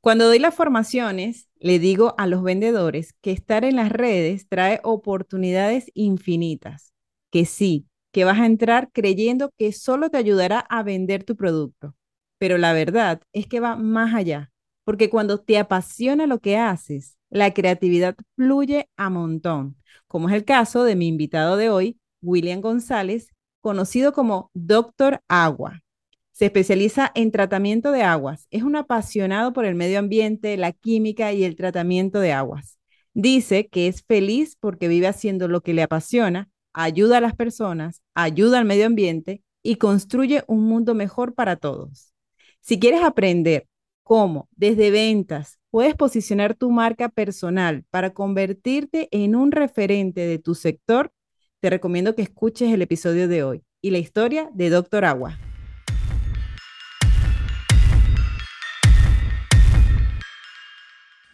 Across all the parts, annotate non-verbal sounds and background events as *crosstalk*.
Cuando doy las formaciones, le digo a los vendedores que estar en las redes trae oportunidades infinitas, que sí, que vas a entrar creyendo que solo te ayudará a vender tu producto, pero la verdad es que va más allá, porque cuando te apasiona lo que haces, la creatividad fluye a montón, como es el caso de mi invitado de hoy, William González, conocido como Doctor Agua. Se especializa en tratamiento de aguas. Es un apasionado por el medio ambiente, la química y el tratamiento de aguas. Dice que es feliz porque vive haciendo lo que le apasiona, ayuda a las personas, ayuda al medio ambiente y construye un mundo mejor para todos. Si quieres aprender cómo desde ventas puedes posicionar tu marca personal para convertirte en un referente de tu sector, te recomiendo que escuches el episodio de hoy y la historia de Doctor Agua.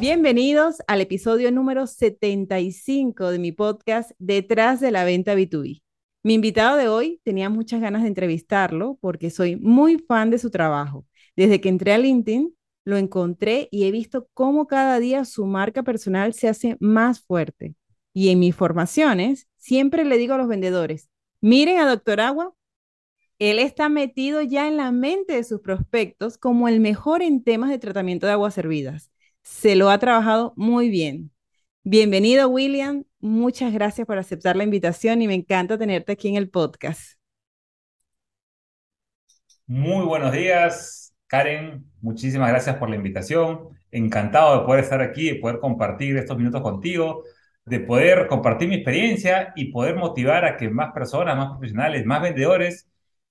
Bienvenidos al episodio número 75 de mi podcast Detrás de la Venta B2B. Mi invitado de hoy tenía muchas ganas de entrevistarlo porque soy muy fan de su trabajo. Desde que entré a LinkedIn, lo encontré y he visto cómo cada día su marca personal se hace más fuerte. Y en mis formaciones, siempre le digo a los vendedores, miren a Doctor Agua, él está metido ya en la mente de sus prospectos como el mejor en temas de tratamiento de aguas servidas se lo ha trabajado muy bien. Bienvenido, William. Muchas gracias por aceptar la invitación y me encanta tenerte aquí en el podcast. Muy buenos días, Karen. Muchísimas gracias por la invitación. Encantado de poder estar aquí, de poder compartir estos minutos contigo, de poder compartir mi experiencia y poder motivar a que más personas, más profesionales, más vendedores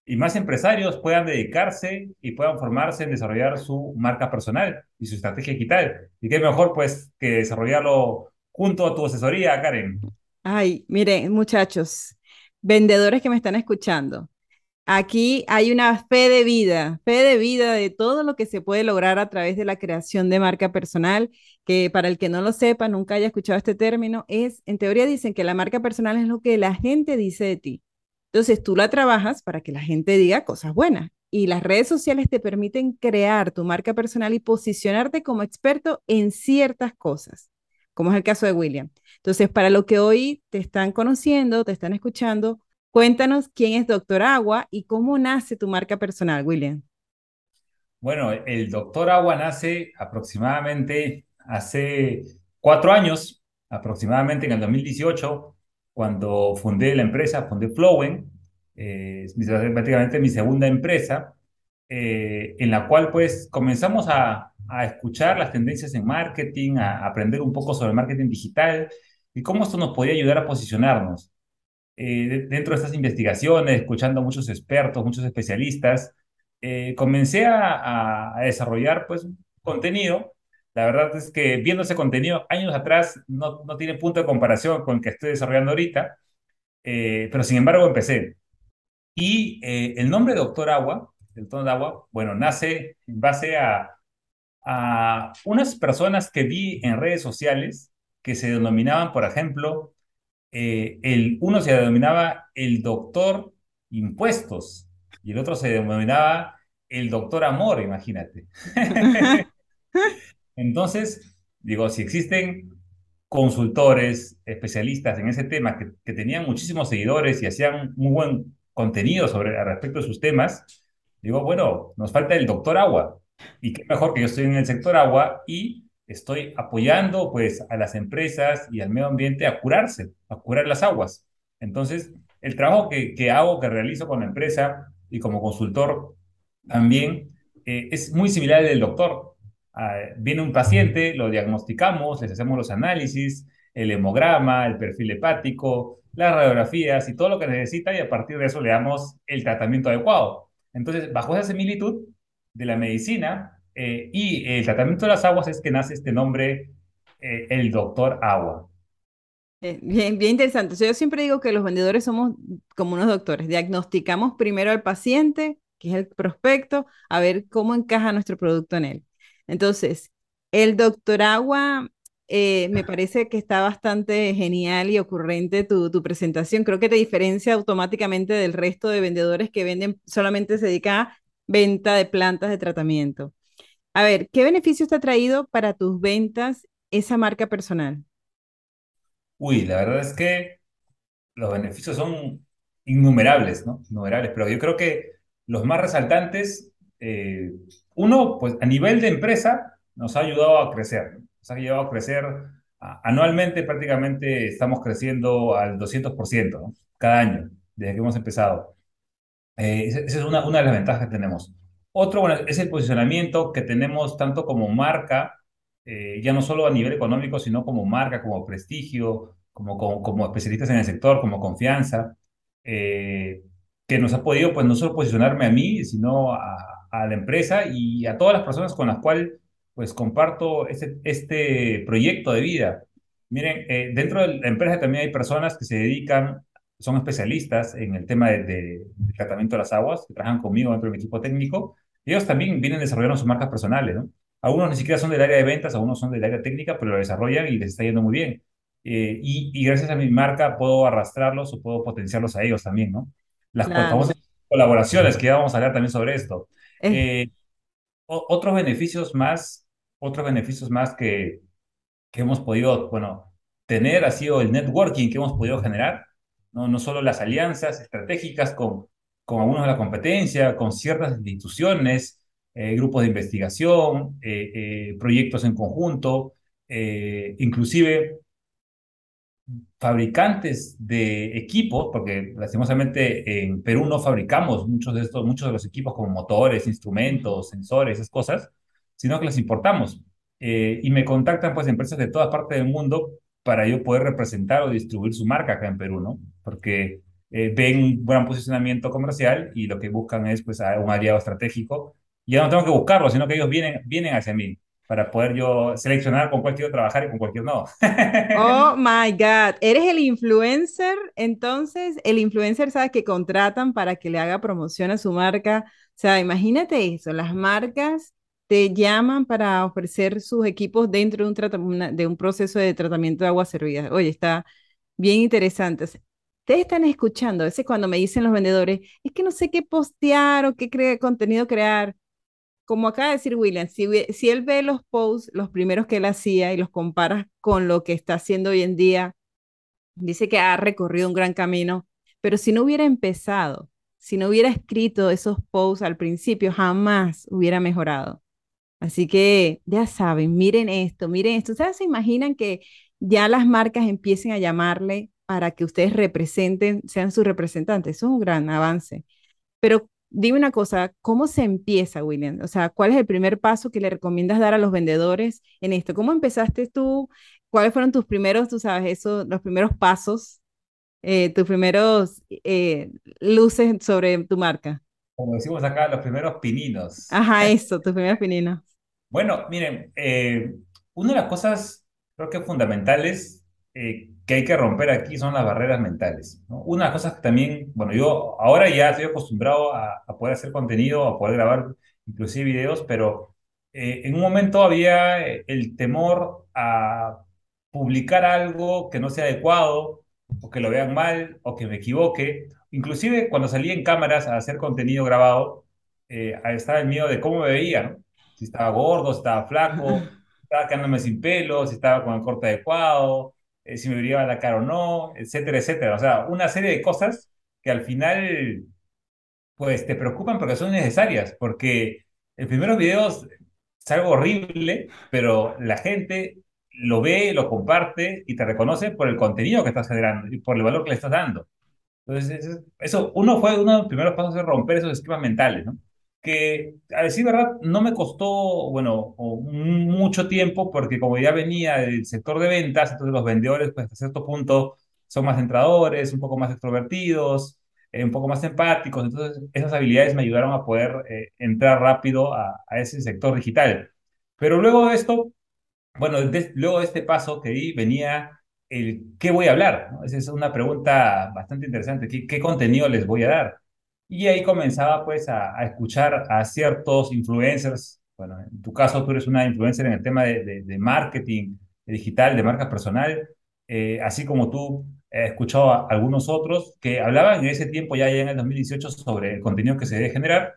y más empresarios puedan dedicarse y puedan formarse en desarrollar su marca personal y su estrategia digital. Y qué mejor pues que desarrollarlo junto a tu asesoría, Karen. Ay, miren, muchachos, vendedores que me están escuchando. Aquí hay una fe de vida, fe de vida de todo lo que se puede lograr a través de la creación de marca personal, que para el que no lo sepa, nunca haya escuchado este término, es, en teoría dicen que la marca personal es lo que la gente dice de ti. Entonces tú la trabajas para que la gente diga cosas buenas y las redes sociales te permiten crear tu marca personal y posicionarte como experto en ciertas cosas, como es el caso de William. Entonces, para lo que hoy te están conociendo, te están escuchando, cuéntanos quién es Doctor Agua y cómo nace tu marca personal, William. Bueno, el Doctor Agua nace aproximadamente hace cuatro años, aproximadamente en el 2018 cuando fundé la empresa, fundé Flowen, eh, es prácticamente mi segunda empresa, eh, en la cual pues comenzamos a, a, escuchar las tendencias en marketing, a, aprender un poco sobre marketing digital y cómo esto nos podía ayudar a posicionarnos. Eh, dentro de estas investigaciones, escuchando a muchos expertos, muchos especialistas, comencé a, a, desarrollar pues contenido la verdad es que viendo ese contenido años atrás no, no tiene punto de comparación con el que estoy desarrollando ahorita, eh, pero sin embargo empecé. Y eh, el nombre Doctor Agua, el tono de agua, bueno, nace en base a, a unas personas que vi en redes sociales que se denominaban, por ejemplo, eh, el, uno se denominaba el doctor impuestos y el otro se denominaba el doctor amor, imagínate. *laughs* *laughs* Entonces, digo, si existen consultores, especialistas en ese tema que, tenían muchísimos seguidores y hacían muy buen contenido sobre respecto de sus temas, digo, bueno, nos falta el doctor agua. Y qué mejor que yo estoy en el sector agua y estoy apoyando pues a las empresas y al medio ambiente a curarse, a curar las aguas. Entonces, el trabajo que, que hago, que realizo con la empresa y como consultor también, eh, es muy similar al del doctor. Ah, viene un paciente, lo diagnosticamos, les hacemos los análisis, el hemograma, el perfil hepático, las radiografías y todo lo que necesita y a partir de eso le damos el tratamiento adecuado. Entonces, bajo esa similitud de la medicina eh, y el tratamiento de las aguas es que nace este nombre eh, el doctor agua. Eh, bien, bien interesante. yo siempre digo que los vendedores somos como unos doctores. Diagnosticamos primero al paciente, que es el prospecto, a ver cómo encaja nuestro producto en él. Entonces, el doctor agua eh, me parece que está bastante genial y ocurrente tu, tu, presentación. Creo que te diferencia automáticamente del resto de vendedores que venden, solamente se dedica a venta de plantas de tratamiento. A ver, ¿qué beneficios te ha traído para tus ventas esa marca personal? Uy, la verdad es que los beneficios son innumerables, ¿no? Innumerables, pero yo creo que los más resaltantes, eh, uno, pues a nivel de empresa, nos ha ayudado a crecer, nos ha ayudado a crecer anualmente, prácticamente estamos creciendo al 200%, ¿no? Cada año, desde que hemos empezado. Eh, esa es una, una de las ventajas que tenemos. Otro, bueno, es el posicionamiento que tenemos tanto como marca eh, ya no solo a nivel económico, sino como marca, como prestigio, como, como, especialistas en el sector, como confianza, eh, que nos ha podido pues no solo posicionarme a mí, sino a, a, la empresa y a todas las personas con las cuales pues comparto este, este proyecto de vida. Miren, eh, dentro de la empresa también hay personas que se dedican, son especialistas en el tema de, de, tratamiento de las aguas, que trabajan conmigo dentro de mi equipo técnico, y ellos también vienen desarrollando sus marcas personales, ¿no? Algunos ni siquiera son del área de ventas, algunos son del área técnica, pero lo desarrollan y les está yendo muy bien. Eh, y, gracias a mi marca puedo arrastrarlos o puedo potenciarlos a ellos también, ¿no? Las famosas colaboraciones, que ya vamos a hablar también sobre esto. Eh, otros beneficios más, otros beneficios más que, que hemos podido, bueno, tener ha sido el networking que hemos podido generar, no, no solo las alianzas estratégicas con, con algunos de la competencia, con ciertas instituciones, eh, grupos de investigación, eh, eh, proyectos en conjunto, inclusive fabricantes de equipos, porque lastimosamente en Perú no fabricamos muchos de estos, muchos de los equipos como motores, instrumentos, sensores, esas cosas, sino que los importamos. y me contactan pues empresas de toda parte del mundo para yo poder representar o distribuir su marca acá en Perú, ¿no? Porque ven un buen posicionamiento comercial y lo que buscan es pues un aliado estratégico ya no tengo que buscarlo, sino que ellos vienen, vienen hacia mí para poder yo seleccionar con cuál quiero trabajar y con cuál no. *laughs* Oh my God, eres el influencer, entonces el influencer sabe que contratan para que le haga promoción a su marca. O sea, imagínate eso, las marcas te llaman para ofrecer sus equipos dentro de un, de un proceso de tratamiento de aguas servidas. Oye, está bien interesante. Ustedes están escuchando, a veces cuando me dicen los vendedores, es que no sé qué postear o qué contenido crear como acaba de decir William, si, si él ve los posts, los primeros que él hacía y los compara con lo que está haciendo hoy en día, dice que ha recorrido un gran camino, pero si no hubiera empezado, si no hubiera escrito esos posts al principio, jamás hubiera mejorado. Así que ya saben, miren esto, miren esto. ¿Ustedes se imaginan que ya las marcas empiecen a llamarle para que ustedes representen, sean sus representantes? Eso es un gran avance. Pero dime una cosa, ¿cómo se empieza, William? O sea, ¿cuál es el primer paso que le recomiendas dar a los vendedores en esto? ¿Cómo empezaste tú? ¿Cuáles fueron tus primeros, tú sabes, eso, los primeros pasos, eh, tus primeros eh, luces sobre tu marca? Como decimos acá, los primeros pininos. Ajá, eso, tus primeros pininos. Bueno, miren, eh, una de las cosas creo que fundamentales eh, que hay que romper aquí son las barreras mentales. Una de las cosas que también, bueno, yo ahora ya estoy acostumbrado a, poder hacer contenido, a poder grabar inclusive videos, pero eh, en un momento había eh, el temor a publicar algo que no sea adecuado, o que lo vean mal, o que me equivoque. Inclusive cuando salí en cámaras a hacer contenido grabado, estaba el miedo de cómo me veía, ¿no? Si estaba gordo, si estaba flaco, *laughs* si estaba quedándome sin pelo, si estaba con el corte adecuado, eh, si me brillaba la cara o no, etcétera, etcétera. O sea, una serie de cosas que al final, pues te preocupan porque son necesarias, porque el primeros videos es algo horrible, pero la gente lo ve, lo comparte y te reconoce por el contenido que estás generando y por el valor que le estás dando. Entonces, eso, uno fue uno de los primeros pasos de romper esos esquemas mentales, ¿no? Que a decir verdad no me costó, bueno, mucho tiempo porque como ya venía del sector de ventas, entonces los vendedores pues hasta cierto punto son más entradores, un poco más extrovertidos, eh, un poco más empáticos, entonces esas habilidades me ayudaron a poder eh, entrar rápido a, ese sector digital. Pero luego de esto, bueno, luego de este paso que di, venía el qué voy a hablar. Esa es una pregunta bastante interesante. ¿Qué, ¿Qué, contenido les voy a dar? Y ahí comenzaba pues a, escuchar a ciertos influencers. Bueno, en tu caso tú eres una influencer en el tema de, de, marketing digital, de marca personal, eh, así como tú he escuchado a algunos otros que hablaban en ese tiempo, ya, ya en el 2018, sobre el contenido que se debe generar.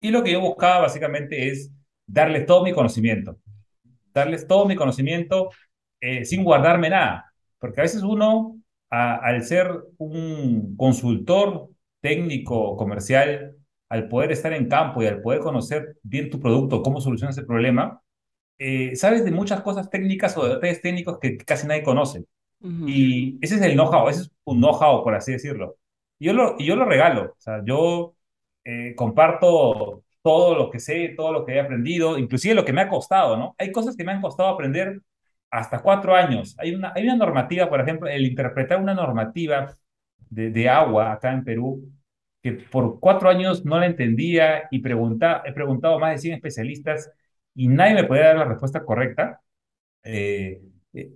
Y lo que yo buscaba básicamente es darles todo mi conocimiento darles todo mi conocimiento eh, sin guardarme nada. Porque a veces uno, al ser un consultor técnico comercial, al poder estar en campo y al poder conocer bien tu producto, cómo solucionas el problema, eh, sabes de muchas cosas técnicas o de detalles técnicos que casi nadie conoce. Y ese es el know-how, ese es un know-how, por así decirlo. Y yo lo, y yo lo regalo, o sea, yo eh, comparto todo lo que sé, todo lo que he aprendido, inclusive lo que me ha costado, ¿no? Hay cosas que me han costado aprender hasta cuatro años. Hay una, hay una normativa, por ejemplo, el interpretar una normativa de, de agua acá en Perú, que por cuatro años no la entendía y pregunta, he preguntado a más de 100 especialistas y nadie me podía dar la respuesta correcta. Eh, eh,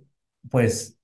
pues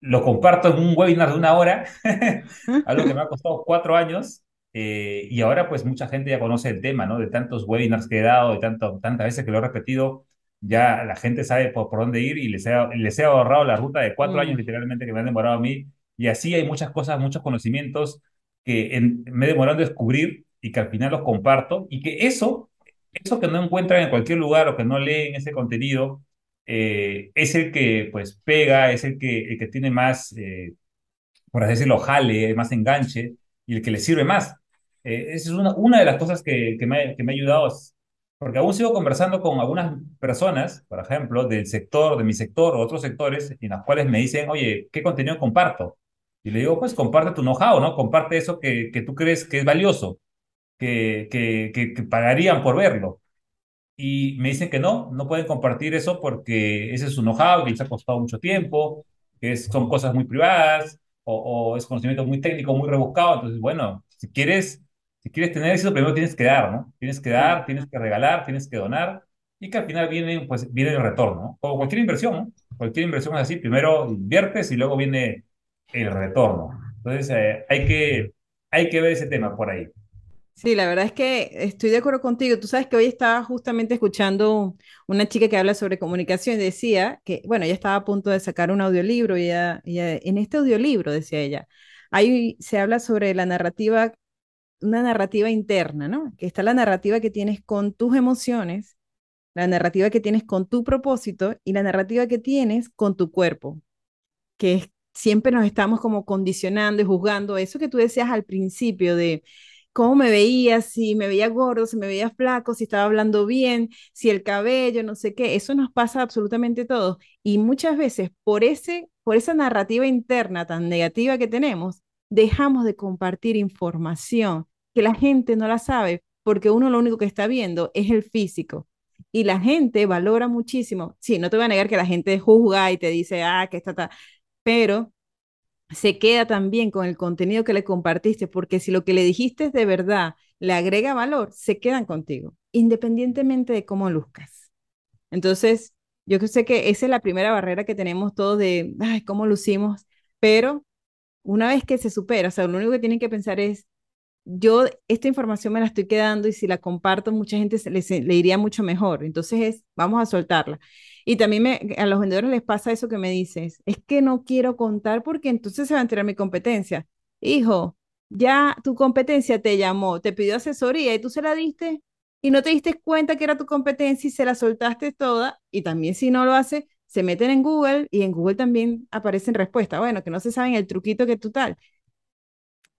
lo comparto en un webinar de una hora, *laughs* algo que me ha costado cuatro años eh, y ahora pues mucha gente ya conoce el tema, ¿no? De tantos webinars que he dado, de tanto, tantas veces que lo he repetido, ya la gente sabe por, dónde ir y les he, les he ahorrado la ruta de cuatro años mm. literalmente que me han demorado a mí. Y así hay muchas cosas, muchos conocimientos que me he demorado en descubrir y que al final los comparto. Y que eso, eso que no encuentran en cualquier lugar o que no leen ese contenido, eh, es el que pues pega, es el que, el que tiene más, eh, por así decirlo, jale, más enganche y el que le sirve más. Eh, esa es una, una de las cosas que, que, me, que me ha ayudado, porque aún sigo conversando con algunas personas, por ejemplo, del sector, de mi sector o otros sectores, en las cuales me dicen, oye, ¿qué contenido comparto? Y le digo, pues comparte tu know-how, ¿no? Comparte eso que, que tú crees que es valioso, que, que, que, pagarían por verlo. Y me dicen que no, no pueden compartir eso porque ese es su know-how, que les ha costado mucho tiempo, que son cosas muy privadas o, o es conocimiento muy técnico, muy rebuscado. Entonces, bueno, si quieres si quieres tener éxito, primero tienes que dar, ¿no? Tienes que dar, tienes que regalar, tienes que donar, y que al final viene, pues, viene el retorno, ¿no? Como cualquier inversión, ¿no? Cualquier inversión es así, primero inviertes y luego viene el retorno. Entonces, eh, hay, que, hay que ver ese tema por ahí. Sí, la verdad es que estoy de acuerdo contigo. Tú sabes que hoy estaba justamente escuchando una chica que habla sobre comunicación y decía que, bueno, ella estaba a punto de sacar un audiolibro y en este audiolibro, decía ella, ahí se habla sobre la narrativa una narrativa interna, ¿no? Que está la narrativa que tienes con tus emociones, la narrativa que tienes con tu propósito y la narrativa que tienes con tu cuerpo, que siempre nos estamos como condicionando y juzgando eso que tú decías al principio de cómo me veía, si me veía gordo, si me veía flaco, si estaba hablando bien, si el cabello, no sé qué, eso nos pasa absolutamente todo y muchas veces por ese por esa narrativa interna tan negativa que tenemos, dejamos de compartir información que la gente no la sabe porque uno lo único que está viendo es el físico. Y la gente valora muchísimo. Sí, no te voy a negar que la gente juzga y te dice, ah, que está, pero se queda también con el contenido que le compartiste, porque si lo que le dijiste es de verdad le agrega valor, se quedan contigo, independientemente de cómo luzcas. Entonces, yo sé que esa es la primera barrera que tenemos todos de, ay, cómo lucimos, pero una vez que se supera, o sea, lo único que tienen que pensar es, yo esta información me la estoy quedando y si la comparto, mucha gente le, iría mucho mejor. Entonces es, vamos a soltarla. Y también me, a los vendedores les pasa eso que me dices, es que no quiero contar porque entonces se va a enterar mi competencia. Hijo, ya tu competencia te llamó, te pidió asesoría y tú se la diste y no te diste cuenta que era tu competencia y se la soltaste toda. Y también si no lo hace, se meten en Google y en Google también aparecen respuestas. Bueno, que no se saben el truquito que tú tal.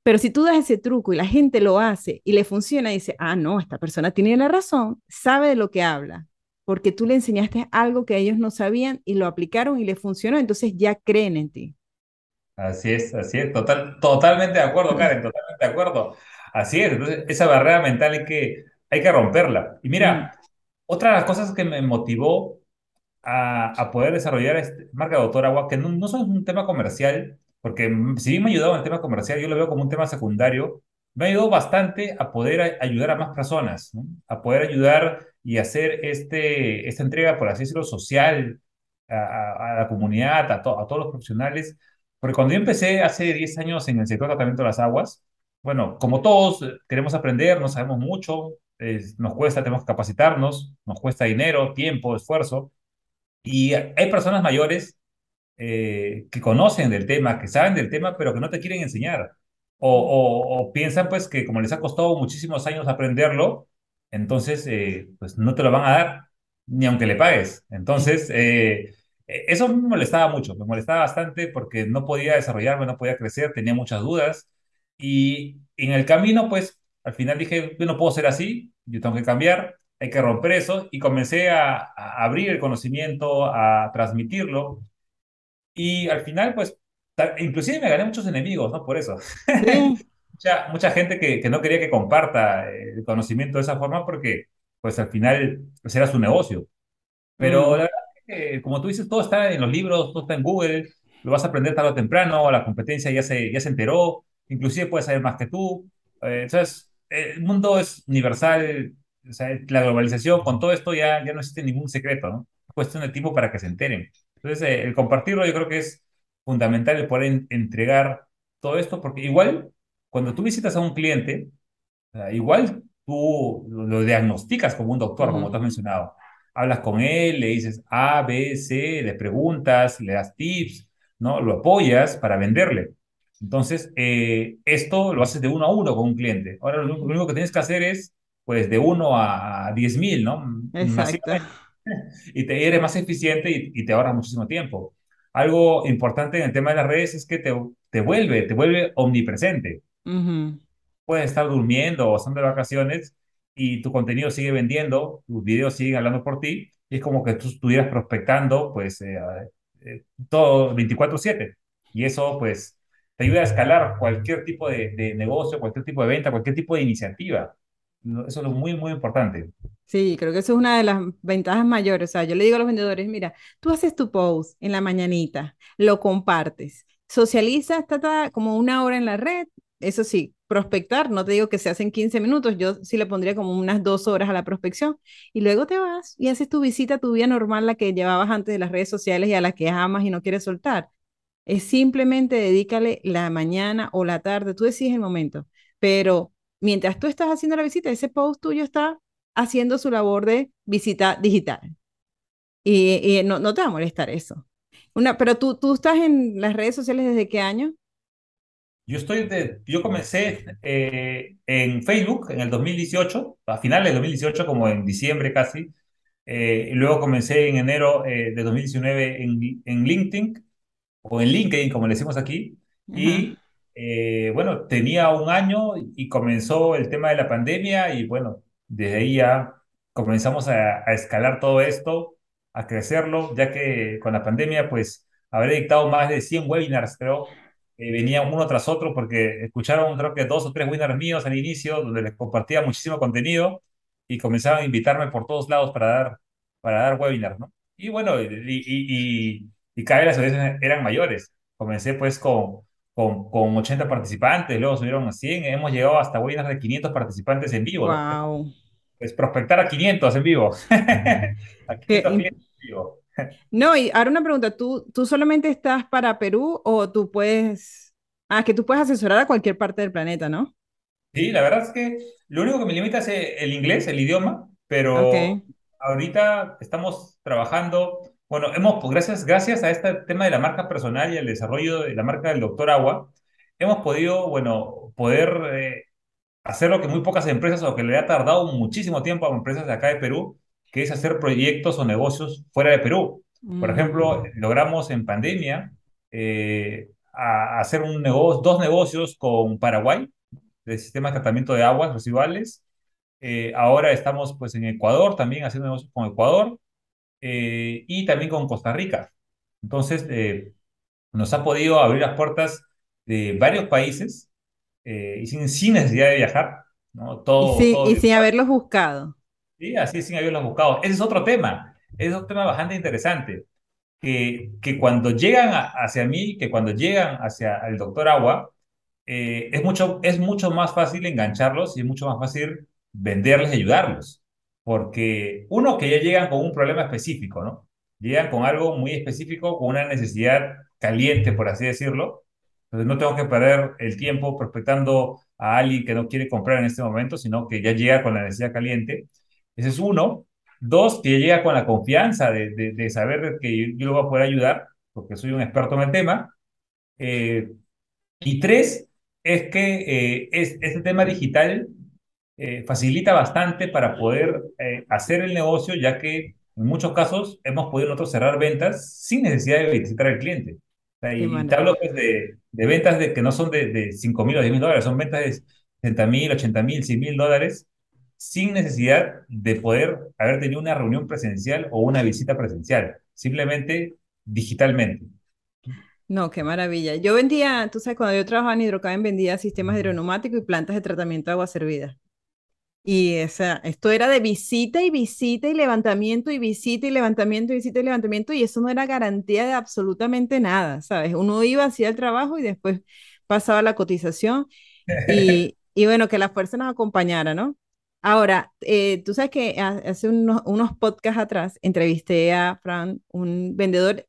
Pero si tú das ese truco y la gente lo hace y le funciona, y dice, ah, no, esta persona tiene la razón, sabe de lo que habla, porque tú le enseñaste algo que ellos no sabían y lo aplicaron y le funcionó, entonces ya creen en ti. Así es, así es, total, totalmente de acuerdo, Karen, *laughs* totalmente de acuerdo. Así es, entonces esa barrera mental hay que, hay que romperla. Y mira, otra de las cosas que me motivó a, a poder desarrollar este marca de Doctor Agua, que no, no es un tema comercial, porque si bien me ha ayudado en el tema comercial, yo lo veo como un tema secundario, me ha ayudado bastante a poder ayudar a más personas, ¿no? a poder ayudar y hacer este, esta entrega, por así decirlo, social, a, la comunidad, a, a todos los profesionales, porque cuando yo empecé hace 10 años en el sector de tratamiento de las aguas, bueno, como todos eh, queremos aprender, no sabemos mucho, nos cuesta, tenemos que capacitarnos, nos cuesta dinero, tiempo, esfuerzo, y hay personas mayores eh, que conocen del tema, que saben del tema, pero que no te quieren enseñar. O, piensan pues que como les ha costado muchísimos años aprenderlo, entonces eh, pues no te lo van a dar ni aunque le pagues. Entonces, eh, eso me molestaba mucho, me molestaba bastante porque no podía desarrollarme, no podía crecer, tenía muchas dudas y en el camino pues al final dije, yo no puedo ser así, yo tengo que cambiar, hay que romper eso y comencé a, a abrir el conocimiento, a transmitirlo y al final, pues, inclusive me gané muchos enemigos, ¿no? Por eso. *laughs* mucha, mucha gente que, que, no quería que comparta eh, el conocimiento de esa forma porque, pues, al final, pues, era su negocio. Pero mm. la verdad es que, como tú dices, todo está en los libros, todo está en Google, lo vas a aprender tarde o temprano, la competencia ya se, ya se enteró, inclusive puedes saber más que tú. Eh, entonces, el mundo es universal, o sea, la globalización, con todo esto ya, ya no existe ningún secreto, ¿no? Es cuestión de tiempo para que se enteren. Entonces, eh, el compartirlo yo creo que es fundamental el poder entregar todo esto, porque igual cuando tú visitas a un cliente, igual tú lo, diagnosticas como un doctor, como tú has mencionado. Hablas con él, le dices A, B, C, le preguntas, le das tips, ¿no? Lo apoyas para venderle. Entonces, eh, esto lo haces de uno a uno con un cliente. Ahora lo, único que tienes que hacer es, pues, de uno a, diez mil, ¿no? Exacto *laughs* y te eres más eficiente y, te ahorras muchísimo tiempo. Algo importante en el tema de las redes es que te, te vuelve, te vuelve omnipresente. Puedes estar durmiendo o estando de vacaciones y tu contenido sigue vendiendo, tus videos siguen hablando por ti y es como que tú estuvieras prospectando pues eh, eh, todo 24/7 y eso pues te ayuda a escalar cualquier tipo de, de negocio, cualquier tipo de venta, cualquier tipo de iniciativa. Eso es muy, muy importante. Sí, creo que eso es una de las ventajas mayores. O sea, yo le digo a los vendedores, mira, tú haces tu post en la mañanita, lo compartes, socializas está como una hora en la red. Eso sí, prospectar, no te digo que se hacen 15 minutos, yo sí le pondría como unas dos horas a la prospección y luego te vas y haces tu visita, tu vida normal, la que llevabas antes de las redes sociales y a la que amas y no quieres soltar. Es simplemente dedícale la mañana o la tarde, tú decides el momento, pero mientras tú estás haciendo la visita, ese post tuyo está haciendo su labor de visita digital. Y, no, no, te va a molestar eso. Una, pero tú, tú estás en las redes sociales desde qué año? Yo estoy de, yo comencé eh, en Facebook en el 2018, a finales del 2018, como en diciembre casi. Eh, y luego comencé en enero eh, de 2019 en, en LinkedIn, o en LinkedIn, como le decimos aquí. Y eh, bueno, tenía un año y comenzó el tema de la pandemia y bueno, desde ahí ya comenzamos a, escalar todo esto, a crecerlo, ya que con la pandemia pues habré dictado más de 100 webinars, creo, eh, venían uno tras otro porque escucharon creo que dos o tres webinars míos al inicio donde les compartía muchísimo contenido y comenzaban a invitarme por todos lados para dar, para dar webinars, ¿no? Y bueno, y, cada vez las audiencias eran mayores. Comencé pues con con, con 80 participantes, luego subieron a 100, hemos llegado hasta webinars de 500 participantes en vivo. Wow. Pues prospectar a 500 en vivo. *laughs* a 500 en vivo. *laughs* No, y ahora una pregunta, ¿tú, ¿tú solamente estás para Perú o tú puedes, ah, que tú puedes asesorar a cualquier parte del planeta, ¿no? Sí, la verdad es que lo único que me limita es el inglés, el idioma, pero ahorita estamos trabajando bueno, hemos, pues, gracias, gracias a este tema de la marca personal y el desarrollo de la marca del Doctor Agua, hemos podido, bueno, poder eh, hacer lo que muy pocas empresas o que le ha tardado muchísimo tiempo a empresas de acá de Perú, que es hacer proyectos o negocios fuera de Perú. Por mm. ejemplo, logramos en pandemia eh, hacer un negocio, dos negocios con Paraguay, de sistema de tratamiento de aguas residuales. Eh, ahora estamos pues en Ecuador también haciendo negocios con Ecuador eh, y también con Costa Rica. Entonces, nos ha podido abrir las puertas de varios países eh, y sin, sin, necesidad de viajar. ¿no? Todo, y, sin haberlos buscado. Sí, así sin haberlos buscado. Ese es otro tema. Ese es otro tema bastante interesante. Que, que cuando llegan hacia mí, que cuando llegan hacia el doctor Agua, es, mucho, es mucho más fácil engancharlos y es mucho más fácil venderles y ayudarlos porque uno, que ya llegan con un problema específico, ¿no? llegan con algo muy específico, con una necesidad caliente, por así decirlo. Entonces no tengo que perder el tiempo prospectando a alguien que no quiere comprar en este momento, sino que ya llega con la necesidad caliente. Ese es uno. Dos, que llega con la confianza de, de, saber que yo, lo voy a poder ayudar, porque soy un experto en el tema. Eh, y tres, es que eh, es, este tema digital eh, facilita bastante para poder hacer el negocio, ya que en muchos casos hemos podido nosotros cerrar ventas sin necesidad de visitar al cliente. Y, te hablo pues, de, de, ventas de, que no son de, de 5 mil o 10 mil dólares, son ventas de 70 mil, 80 mil, 100 mil dólares sin necesidad de poder haber tenido una reunión presencial o una visita presencial, simplemente digitalmente. No, qué maravilla. Yo vendía, tú sabes, cuando yo trabajaba en Hidrocaben vendía sistemas hidroneumáticos y plantas de tratamiento de agua servida. Y esa, esto era de visita y visita y levantamiento y visita y levantamiento y visita y levantamiento y eso no era garantía de absolutamente nada, ¿sabes? Uno iba, hacía el trabajo y después pasaba la cotización *laughs* y, y bueno, que la fuerza nos acompañara, ¿no? Ahora, eh, tú sabes que hace unos, unos podcasts atrás entrevisté a Fran, un vendedor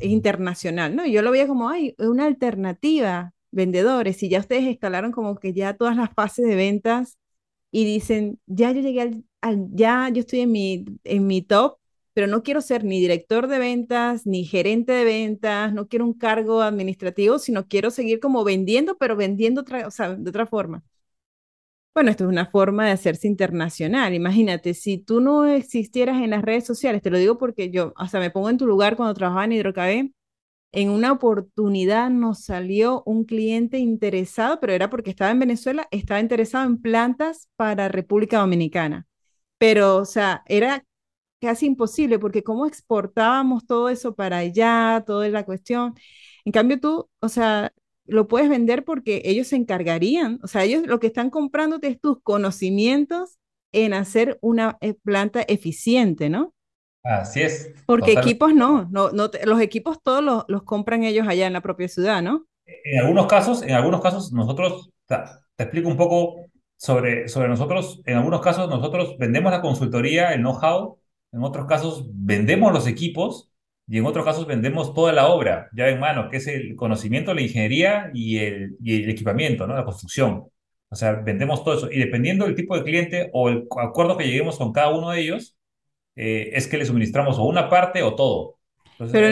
internacional, ¿no? Y yo lo veía como, ay, una alternativa, vendedores, y ya ustedes escalaron como que ya todas las fases de ventas y dicen, ya yo llegué al, ya yo estoy en mi, en mi top, pero no quiero ser ni director de ventas, ni gerente de ventas, no quiero un cargo administrativo, sino quiero seguir como vendiendo, pero vendiendo o sea, de otra forma. Bueno, esto es una forma de hacerse internacional. Imagínate, si tú no existieras en las redes sociales, te lo digo porque yo, o sea, me pongo en tu lugar cuando trabajaba en Hidrocabé, en una oportunidad nos salió un cliente interesado, pero era porque estaba en Venezuela, estaba interesado en plantas para República Dominicana. Pero, o sea, era casi imposible porque cómo exportábamos todo eso para allá, toda la cuestión. En cambio, tú, o sea, lo puedes vender porque ellos se encargarían, o sea, ellos lo que están comprándote es tus conocimientos en hacer una eh, planta eficiente, ¿no? Así es. Porque equipos no, no, no los equipos todos los, los, compran ellos allá en la propia ciudad, ¿no? En algunos casos, en algunos casos nosotros, te, te explico un poco sobre, sobre nosotros, en algunos casos nosotros vendemos la consultoría, el know-how, en otros casos vendemos los equipos y en otros casos vendemos toda la obra ya en mano, que es el conocimiento, la ingeniería y el, y el equipamiento, ¿no? la construcción. O sea, vendemos todo eso. Y dependiendo del tipo de cliente o el acuerdo que lleguemos con cada uno de ellos, eh, es que le suministramos o una parte o todo. Pero